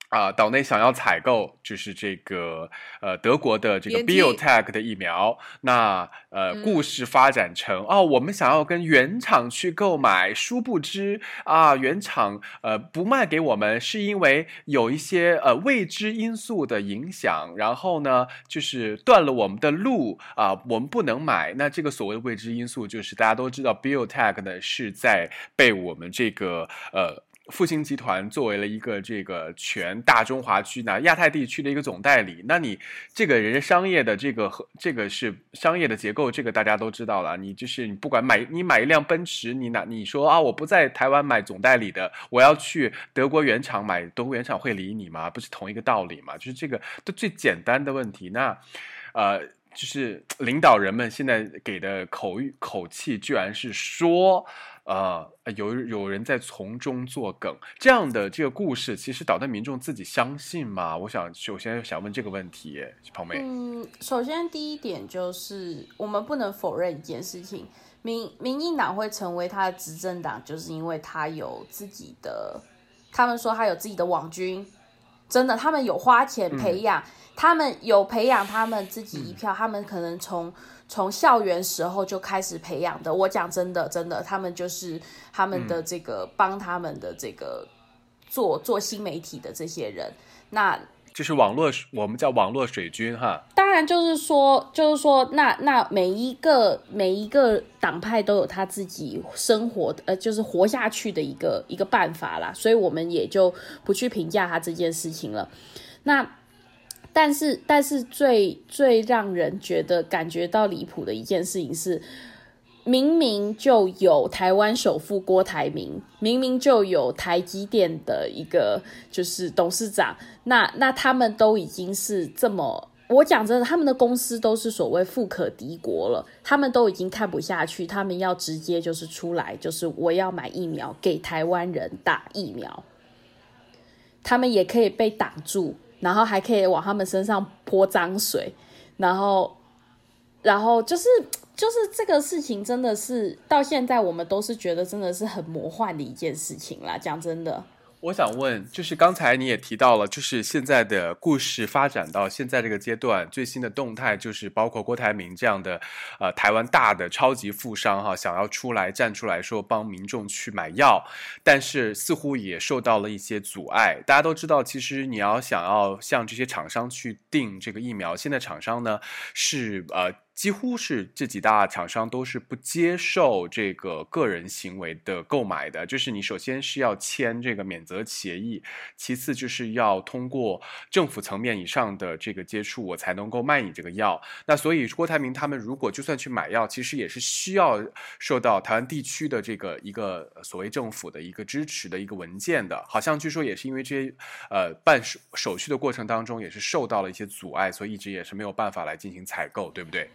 啊，岛内想要采购就是这个呃德国的这个 BioTech 的疫苗，那呃故事发展成哦，我们想要跟原厂去购买，殊不知啊原厂呃不卖给我们，是因为有一些呃未知因素的影响，然后呢就是断了我们的路啊，我们不能买。那这个所谓的未知因素，就是大家都知道 BioTech 呢是在被我们这个呃。复兴集团作为了一个这个全大中华区、呢亚太地区的一个总代理，那你这个人商业的这个和这个是商业的结构，这个大家都知道了。你就是你不管买你买一辆奔驰，你哪你说啊，我不在台湾买总代理的，我要去德国原厂买，德国原厂会理你吗？不是同一个道理吗？就是这个都最简单的问题。那呃，就是领导人们现在给的口语口气，居然是说。呃，有有人在从中作梗，这样的这个故事，其实导弹民众自己相信吗？我想首先想问这个问题，胖妹。嗯，首先第一点就是我们不能否认一件事情，民民进党会成为他的执政党，就是因为他有自己的，他们说他有自己的网军，真的，他们有花钱培养，他们有培养他们自己一票，他们可能从。从校园时候就开始培养的，我讲真的，真的，他们就是他们的这个帮他们的这个做做新媒体的这些人，那就是网络，我们叫网络水军哈。当然就是说，就是说，那那每一个每一个党派都有他自己生活呃，就是活下去的一个一个办法啦，所以我们也就不去评价他这件事情了。那。但是，但是最最让人觉得感觉到离谱的一件事情是，明明就有台湾首富郭台铭，明明就有台积电的一个就是董事长，那那他们都已经是这么，我讲真的，他们的公司都是所谓富可敌国了，他们都已经看不下去，他们要直接就是出来，就是我要买疫苗给台湾人打疫苗，他们也可以被挡住。然后还可以往他们身上泼脏水，然后，然后就是就是这个事情真的是到现在我们都是觉得真的是很魔幻的一件事情啦。讲真的。我想问，就是刚才你也提到了，就是现在的故事发展到现在这个阶段，最新的动态就是包括郭台铭这样的，呃，台湾大的超级富商哈，想要出来站出来说帮民众去买药，但是似乎也受到了一些阻碍。大家都知道，其实你要想要向这些厂商去订这个疫苗，现在厂商呢是呃。几乎是这几大厂商都是不接受这个个人行为的购买的，就是你首先是要签这个免责协议，其次就是要通过政府层面以上的这个接触，我才能够卖你这个药。那所以郭台铭他们如果就算去买药，其实也是需要受到台湾地区的这个一个所谓政府的一个支持的一个文件的。好像据说也是因为这些呃办手手续的过程当中也是受到了一些阻碍，所以一直也是没有办法来进行采购，对不对？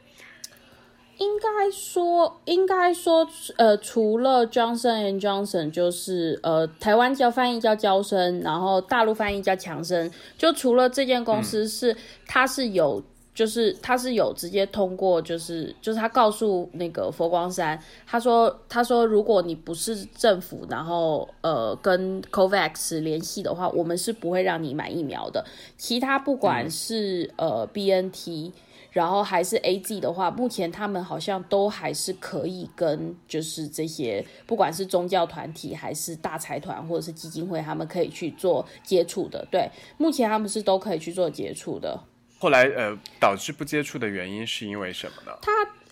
应该说，应该说，呃，除了 Johnson and Johnson，就是呃，台湾叫翻译叫交生，然后大陆翻译叫强生，就除了这间公司是，它是有，就是他是有直接通过，就是就是他告诉那个佛光山，他说他说如果你不是政府，然后呃跟 Covax 联系的话，我们是不会让你买疫苗的。其他不管是呃 BNT。然后还是 A G 的话，目前他们好像都还是可以跟就是这些，不管是宗教团体还是大财团或者是基金会，他们可以去做接触的。对，目前他们是都可以去做接触的。后来呃，导致不接触的原因是因为什么呢？他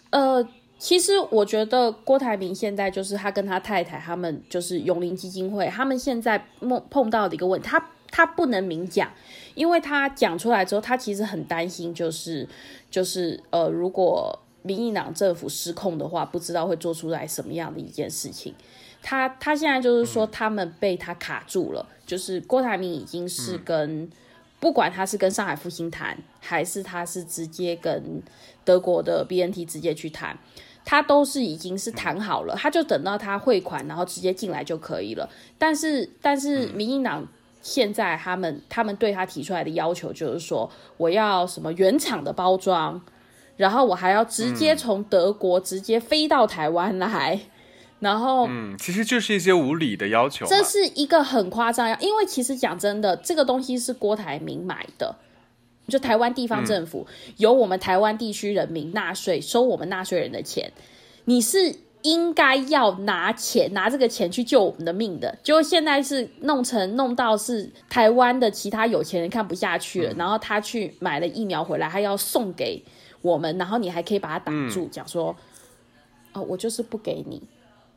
呃，其实我觉得郭台铭现在就是他跟他太太他们就是永林基金会，他们现在碰碰到的一个问题，他他不能明讲，因为他讲出来之后，他其实很担心，就是。就是呃，如果民进党政府失控的话，不知道会做出来什么样的一件事情。他他现在就是说，他们被他卡住了，就是郭台铭已经是跟，不管他是跟上海复兴谈，还是他是直接跟德国的 BNT 直接去谈，他都是已经是谈好了，他就等到他汇款，然后直接进来就可以了。但是但是民进党现在他们他们对他提出来的要求就是说，我要什么原厂的包装，然后我还要直接从德国直接飞到台湾来。然后，嗯，其实就是一些无理的要求。这是一个很夸张，因为其实讲真的，这个东西是郭台铭买的，就台湾地方政府由我们台湾地区人民纳税，收我们纳税人的钱，你是应该要拿钱拿这个钱去救我们的命的。就现在是弄成弄到是台湾的其他有钱人看不下去了，然后他去买了疫苗回来，他要送给我们，然后你还可以把它挡住，讲说，哦，我就是不给你。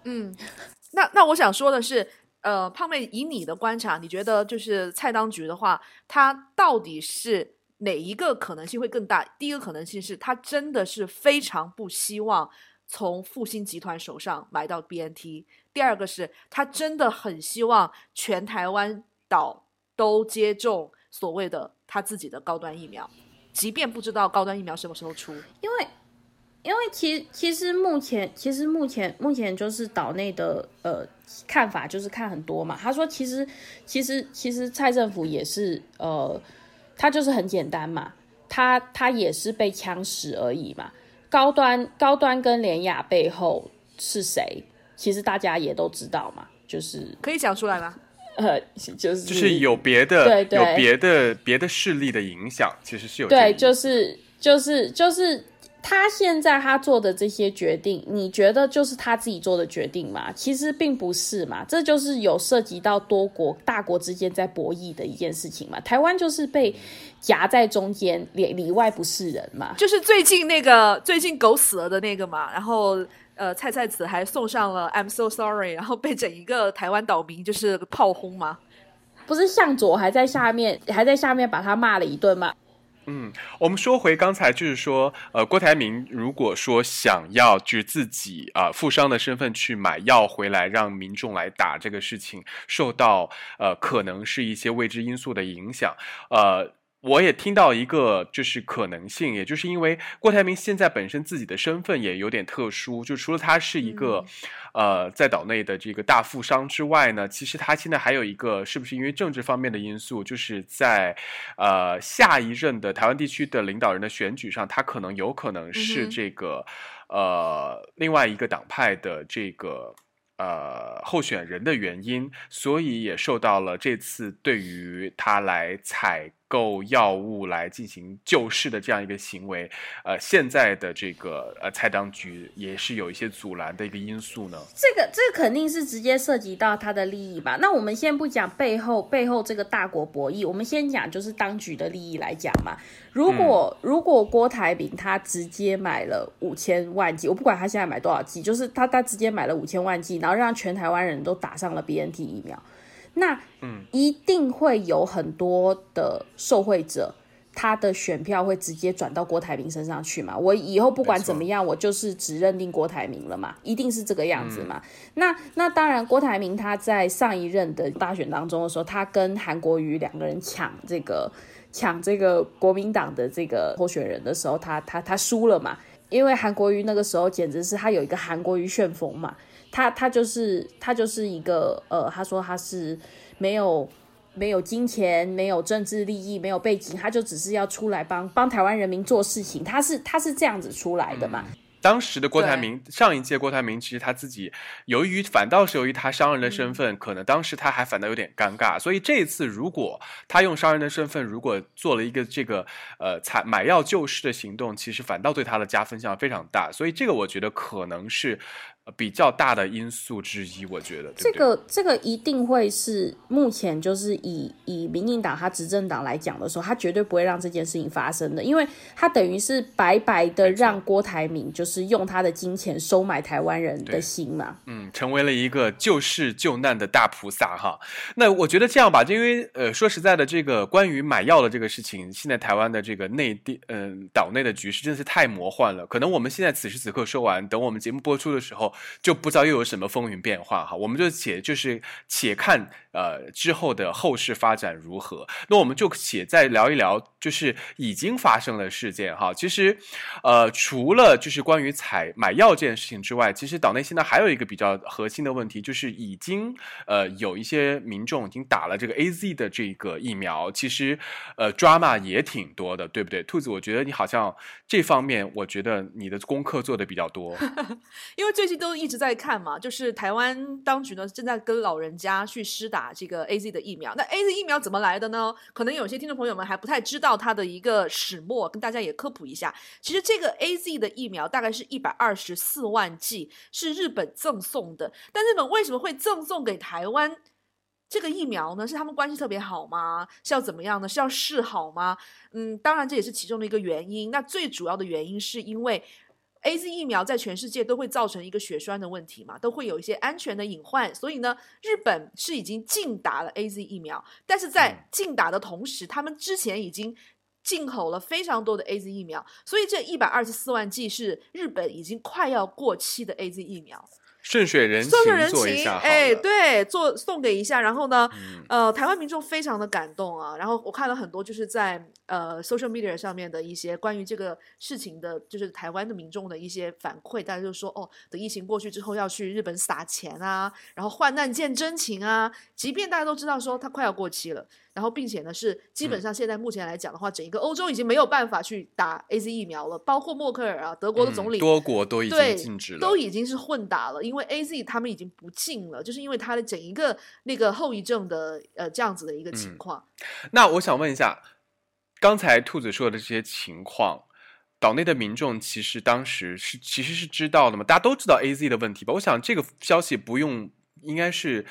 嗯，那那我想说的是，呃，胖妹，以你的观察，你觉得就是蔡当局的话，他到底是哪一个可能性会更大？第一个可能性是，他真的是非常不希望从复兴集团手上买到 BNT；第二个是他真的很希望全台湾岛都接种所谓的他自己的高端疫苗，即便不知道高端疫苗什么时候出，因为。因为其其实目前其实目前目前就是岛内的呃看法就是看很多嘛。他说其实其实其实蔡政府也是呃，他就是很简单嘛，他他也是被枪使而已嘛。高端高端跟联雅背后是谁？其实大家也都知道嘛，就是可以讲出来吗？呃，就是就是有别的对对有别的别的势力的影响，其实是有对，就是就是就是。他现在他做的这些决定，你觉得就是他自己做的决定吗？其实并不是嘛，这就是有涉及到多国大国之间在博弈的一件事情嘛。台湾就是被夹在中间，里里外不是人嘛。就是最近那个最近狗死了的那个嘛，然后呃蔡蔡子还送上了 I'm so sorry，然后被整一个台湾岛民就是炮轰嘛。不是向佐还在下面还在下面把他骂了一顿吗？嗯，我们说回刚才，就是说，呃，郭台铭如果说想要就是自己啊，富商的身份去买药回来让民众来打这个事情，受到呃可能是一些未知因素的影响，呃。我也听到一个就是可能性，也就是因为郭台铭现在本身自己的身份也有点特殊，就除了他是一个，呃，在岛内的这个大富商之外呢，其实他现在还有一个，是不是因为政治方面的因素，就是在呃下一任的台湾地区的领导人的选举上，他可能有可能是这个呃另外一个党派的这个。呃，候选人的原因，所以也受到了这次对于他来采购药物来进行救市的这样一个行为，呃，现在的这个呃蔡当局也是有一些阻拦的一个因素呢。这个这个肯定是直接涉及到他的利益吧？那我们先不讲背后背后这个大国博弈，我们先讲就是当局的利益来讲嘛。如果如果郭台铭他直接买了五千万剂，我不管他现在买多少剂，就是他他直接买了五千万剂，然后让全台湾人都打上了 B N T 疫苗，那嗯，一定会有很多的受惠者，他的选票会直接转到郭台铭身上去嘛？我以后不管怎么样，我就是只认定郭台铭了嘛，一定是这个样子嘛？那那当然，郭台铭他在上一任的大选当中的时候，他跟韩国瑜两个人抢这个。抢这个国民党的这个候选人的时候，他他他输了嘛？因为韩国瑜那个时候简直是他有一个韩国瑜旋风嘛，他他就是他就是一个呃，他说他是没有没有金钱、没有政治利益、没有背景，他就只是要出来帮帮台湾人民做事情，他是他是这样子出来的嘛。当时的郭台铭，上一届郭台铭其实他自己，由于反倒是由于他商人的身份，可能当时他还反倒有点尴尬。所以这一次，如果他用商人的身份，如果做了一个这个呃采买药救市的行动，其实反倒对他的加分项非常大。所以这个我觉得可能是比较大的因素之一，我觉得这个这个一定会是目前就是以以民进党他执政党来讲的时候，他绝对不会让这件事情发生的，因为他等于是白白的让郭台铭就是用他的金钱收买台湾人的心嘛，嗯，成为了一个救世救难的大菩萨哈。那我觉得这样吧，因为呃说实在的，这个关于买药的这个事情，现在台湾的这个内地嗯岛内的局势真的是太魔幻了，可能我们现在此时此刻说完，等我们节目播出的时候。就不知道又有什么风云变化哈，我们就且就是且看呃之后的后事发展如何。那我们就且再聊一聊，就是已经发生的事件哈。其实，呃，除了就是关于采买药这件事情之外，其实岛内现在还有一个比较核心的问题，就是已经呃有一些民众已经打了这个 A Z 的这个疫苗，其实呃 drama 也挺多的，对不对？兔子，我觉得你好像这方面，我觉得你的功课做的比较多，因为最近都一直。在看嘛，就是台湾当局呢正在跟老人家去施打啊这个 A Z 的疫苗。那 A Z 疫苗怎么来的呢？可能有些听众朋友们还不太知道它的一个始末，跟大家也科普一下。其实这个 A Z 的疫苗大概是一百二十四万剂，是日本赠送的。但日本为什么会赠送给台湾这个疫苗呢？是他们关系特别好吗？是要怎么样呢？是要示好吗？嗯，当然这也是其中的一个原因。那最主要的原因是因为。A Z 疫苗在全世界都会造成一个血栓的问题嘛，都会有一些安全的隐患，所以呢，日本是已经禁打了 A Z 疫苗，但是在禁打的同时，他们之前已经进口了非常多的 A Z 疫苗，所以这一百二十四万剂是日本已经快要过期的 A Z 疫苗。顺水人情，顺水人情，哎，对，做送给一下，然后呢，呃，台湾民众非常的感动啊，然后我看了很多，就是在呃 social media 上面的一些关于这个事情的，就是台湾的民众的一些反馈，大家就说，哦，等疫情过去之后要去日本撒钱啊，然后患难见真情啊，即便大家都知道说它快要过期了。然后，并且呢，是基本上现在目前来讲的话，整一个欧洲已经没有办法去打 A Z 疫苗了，包括默克尔啊，德国的总理，多国都已经禁止了，都已经是混打了，因为 A Z 他们已经不进了，就是因为它的整一个那个后遗症的呃这样子的一个情况。那我想问一下，刚才兔子说的这些情况，岛内的民众其实当时是其实是知道的嘛？大家都知道 A Z 的问题吧？我想这个消息不用，应该是。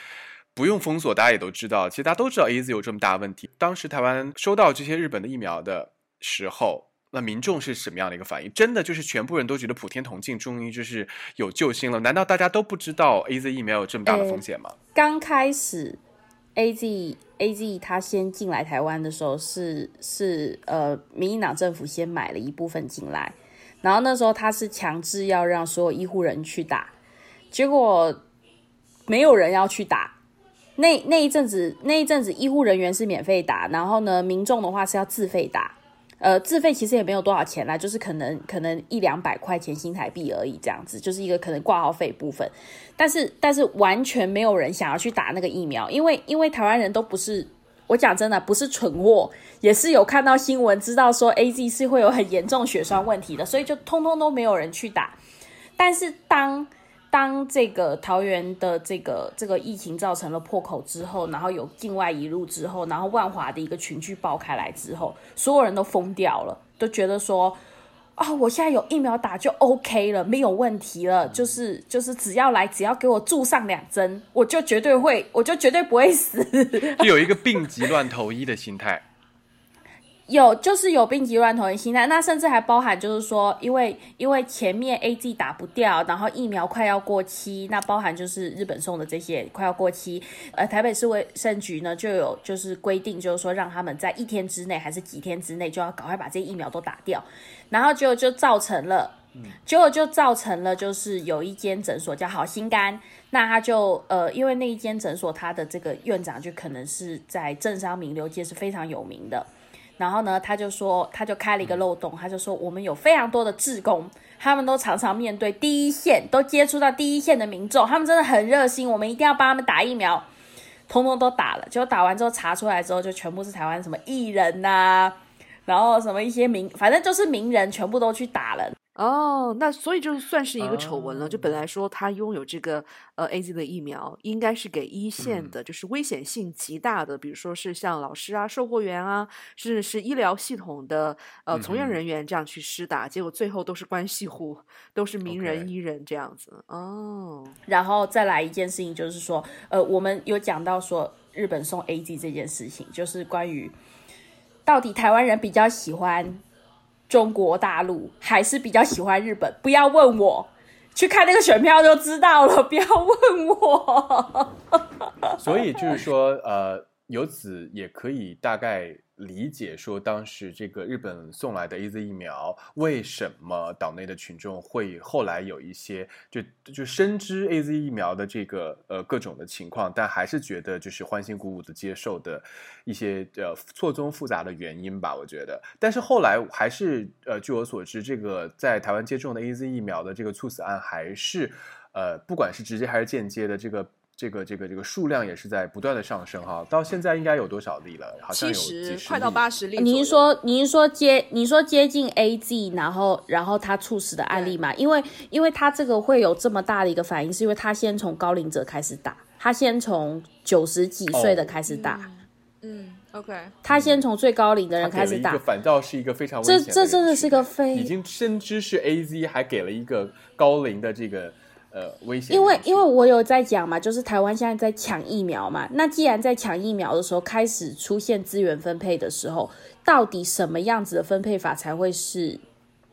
不用封锁，大家也都知道。其实大家都知道 A Z 有这么大问题。当时台湾收到这些日本的疫苗的时候，那民众是什么样的一个反应？真的就是全部人都觉得普天同庆，终于就是有救星了？难道大家都不知道 A Z 疫苗有这么大的风险吗？刚开始 A Z A Z 它先进来台湾的时候，是是呃，民进党政府先买了一部分进来，然后那时候他是强制要让所有医护人去打，结果没有人要去打。那那一阵子，那一阵子医护人员是免费打，然后呢，民众的话是要自费打。呃，自费其实也没有多少钱啦，就是可能可能一两百块钱新台币而已，这样子，就是一个可能挂号费部分。但是但是完全没有人想要去打那个疫苗，因为因为台湾人都不是，我讲真的不是蠢货，也是有看到新闻知道说 A Z 是会有很严重血栓问题的，所以就通通都没有人去打。但是当当这个桃园的这个这个疫情造成了破口之后，然后有境外一路之后，然后万华的一个群聚爆开来之后，所有人都疯掉了，都觉得说啊，我现在有疫苗打就 OK 了，没有问题了，就是 就是只要来，只要给我注上两针，我就绝对会，我就绝对不会死，就有一个病急乱投医的心态。有，就是有病急乱投医心态，那甚至还包含就是说，因为因为前面 A G 打不掉，然后疫苗快要过期，那包含就是日本送的这些快要过期，呃，台北市卫生局呢就有就是规定，就是说让他们在一天之内还是几天之内就要赶快把这些疫苗都打掉，然后就就造成了，结果就造成了就是有一间诊所叫好心肝，那他就呃，因为那一间诊所他的这个院长就可能是在政商名流界是非常有名的。然后呢，他就说，他就开了一个漏洞，他就说，我们有非常多的志工，他们都常常面对第一线，都接触到第一线的民众，他们真的很热心，我们一定要帮他们打疫苗，通通都打了。结果打完之后查出来之后，就全部是台湾什么艺人呐，然后什么一些名，反正就是名人全部都去打了。哦，那所以就算是一个丑闻了。就本哦来说他拥有这个呃 A Z 的疫苗，应该是给一线嗯的，就是危险性极大的，比如说是像老师啊、售货员啊，甚至是医疗系统的呃从业人员这样去施打，结果最后都是关系户，都是名人医人这样子。哦，然后再来一件事情，就是说，呃，我们有讲到说日本送 A Z 这件事情，就是关于到底台湾人比较喜欢中国大陆，还是比较喜欢日本？不要问我，去看那个选票就知道了。不要问我。所以就是说，呃，由此也可以大概理解说，当时这个日本送来的 A Z 疫苗，为什么岛内的群众会后来有一些就就深知 A Z 疫苗的这个呃各种的情况，但还是觉得就是欢欣鼓舞的接受的一些呃错综复杂的原因吧，我觉得。但是后来还是呃，据我所知，这个在台湾接种的 A Z 疫苗的这个猝死案还是呃，不管是直接还是间接的这个。这个这个这个数量也是在不断的上升哈，到现在应该有多少例了？好像有几十十快到例八十例。您说，您说接，您说接近 A Z，然后然后他猝死的案例嘛？因为因为他这个会有这么大的一个反应，是因为他先从高龄者开始打，他先从九十几岁的哦开始打，嗯，OK，他先从最高龄的人开始打反倒是一个非常危这险的这真的是个非已经深知是 A Z，还给了一个高龄的这个呃危险，因为因为我有在讲嘛，就是台湾现在在抢疫苗嘛，那既然在抢疫苗的时候开始出现资源分配的时候，到底什么样子的分配法才会是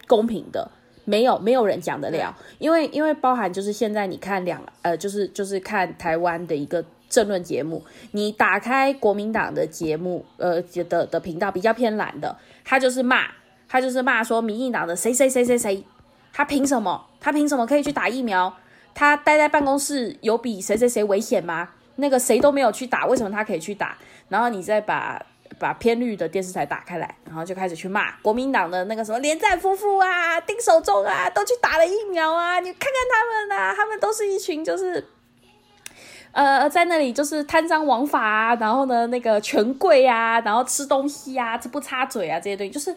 公平的？没有没有人讲得了，因为因为包含就是现在你看两呃就是就是看台湾的一个政论节目，你打开国民党的节目呃的的频道比较偏蓝的，他就是骂他就是骂说民进党的谁谁谁谁谁，他凭什么？他凭什么可以去打疫苗？他待在办公室有比谁谁谁危险吗？那个谁都没有去打，为什么他可以去打？然后你再把把偏绿的电视台打开来，然后就开始去骂国民党的那个什么连战夫妇啊、丁守中啊，都去打了疫苗啊！你看看他们啊，他们都是一群就是。呃，在那里就是贪赃枉法啊，然后呢，那个权贵啊，然后吃东西啊，这不插嘴啊，这些东西，就是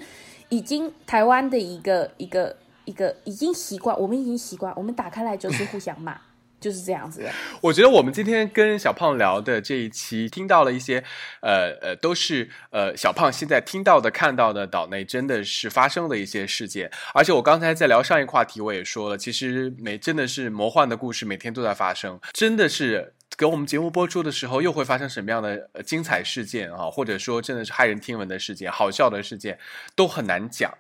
已经台湾的一个一个一个已经习惯，我们已经习惯，我们打开来就是互相骂，就是这样子的。我觉得我们今天跟小胖聊的这一期，听到了一些，呃呃，都是呃小胖现在听到的、看到的岛内真的是发生的一些事件。而且我刚才在聊上一个话题，我也说了，其实每真的是魔幻的故事，每天都在发生，真的是。给我们节目播出的时候，又会发生什么样的呃精彩事件啊？或者说，真的是骇人听闻的事件、好笑的事件，都很难讲。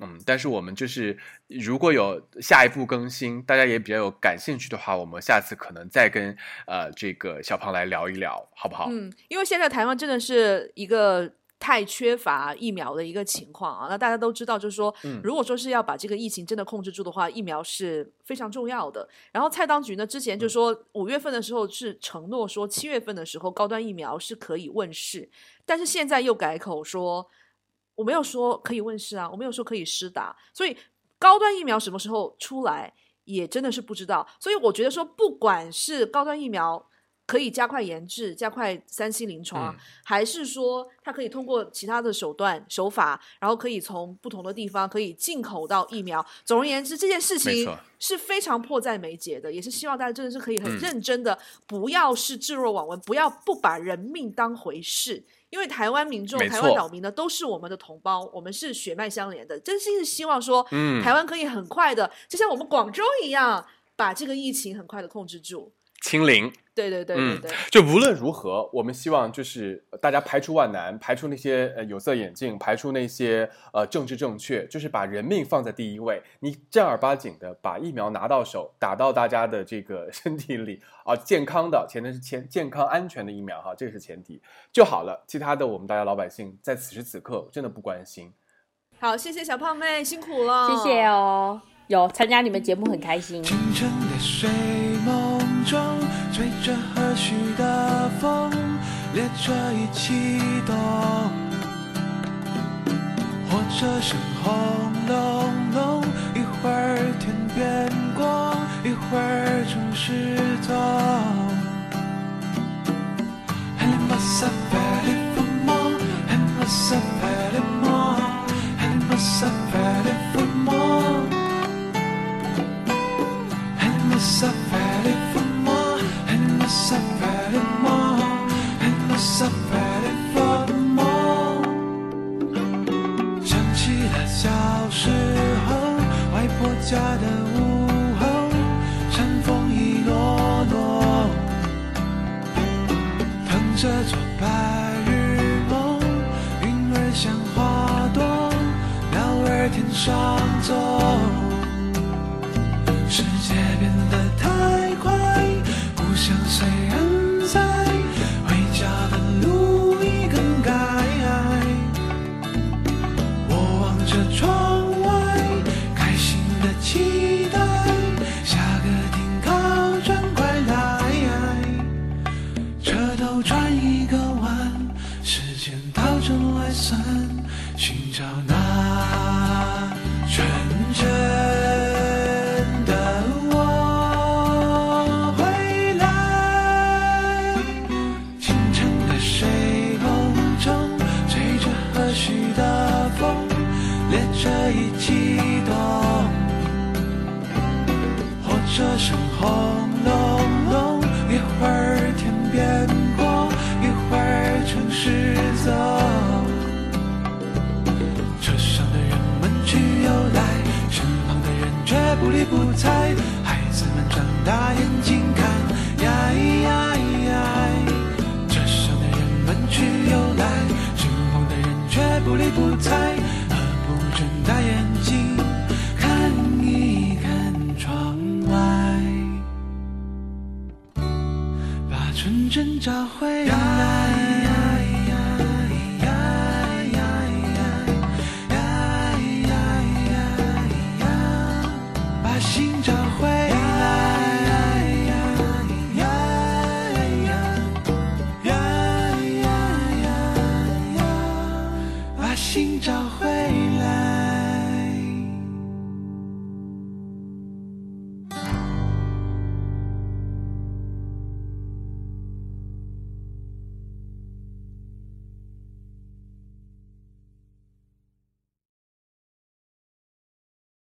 嗯，但是我们就是如果有下一步更新，大家也比较有感兴趣的话，我们下次可能再跟呃这个小胖来聊一聊，好不好？嗯，因为现在台湾真的是一个太缺乏疫苗的一个情况啊。那大家都知道，就是说，嗯如果说是要把这个疫情真的控制住的话，疫苗是非常重要的。然后蔡当局呢，之前就说五月份的时候是承诺说七月份的时候高端疫苗是可以问世，但是现在又改口说我没有说可以问世啊，我没有说可以施打，所以高端疫苗什么时候出来也真的是不知道。所以我觉得说，不管是高端疫苗。可以加快研制、加快三期临床，嗯还是说它可以通过其他的手段手法，然后可以从不同的地方可以进口到疫苗。总而言之，这件事情是非常迫在眉睫的，也是希望大家真的是可以很嗯认真的，不要是置若罔闻，不要不把人命当回事。因为台湾民众、台湾岛民呢，都是我们的同胞，我们是血脉相连的。真心是希望说，嗯台湾可以很快的，就像我们广州一样，把这个疫情很快的控制住。清零。对对对对嗯对，就无论如何，我们希望就是呃大家排除万难，排除那些呃有色眼镜，排除那些呃政治正确，就是把人命放在第一位。你正儿八经的把疫苗拿到手，打到大家的这个 身体里啊，健康的，前提是健健康安全的疫苗哈，这个是前提就好了。其他的我们大家老百姓在此时此刻真的不关心。好，谢谢小胖妹，辛苦了，谢谢哦，有参加你们节目很开心。清晨的睡梦中，吹着和煦的风，列车已启动。火车声轰隆隆，一会儿天边光，一会儿城市痛。在飞的风中，想起了小时候外婆家的午后，山风一落落，躺着做白日梦，云儿像花朵，鸟儿天上走。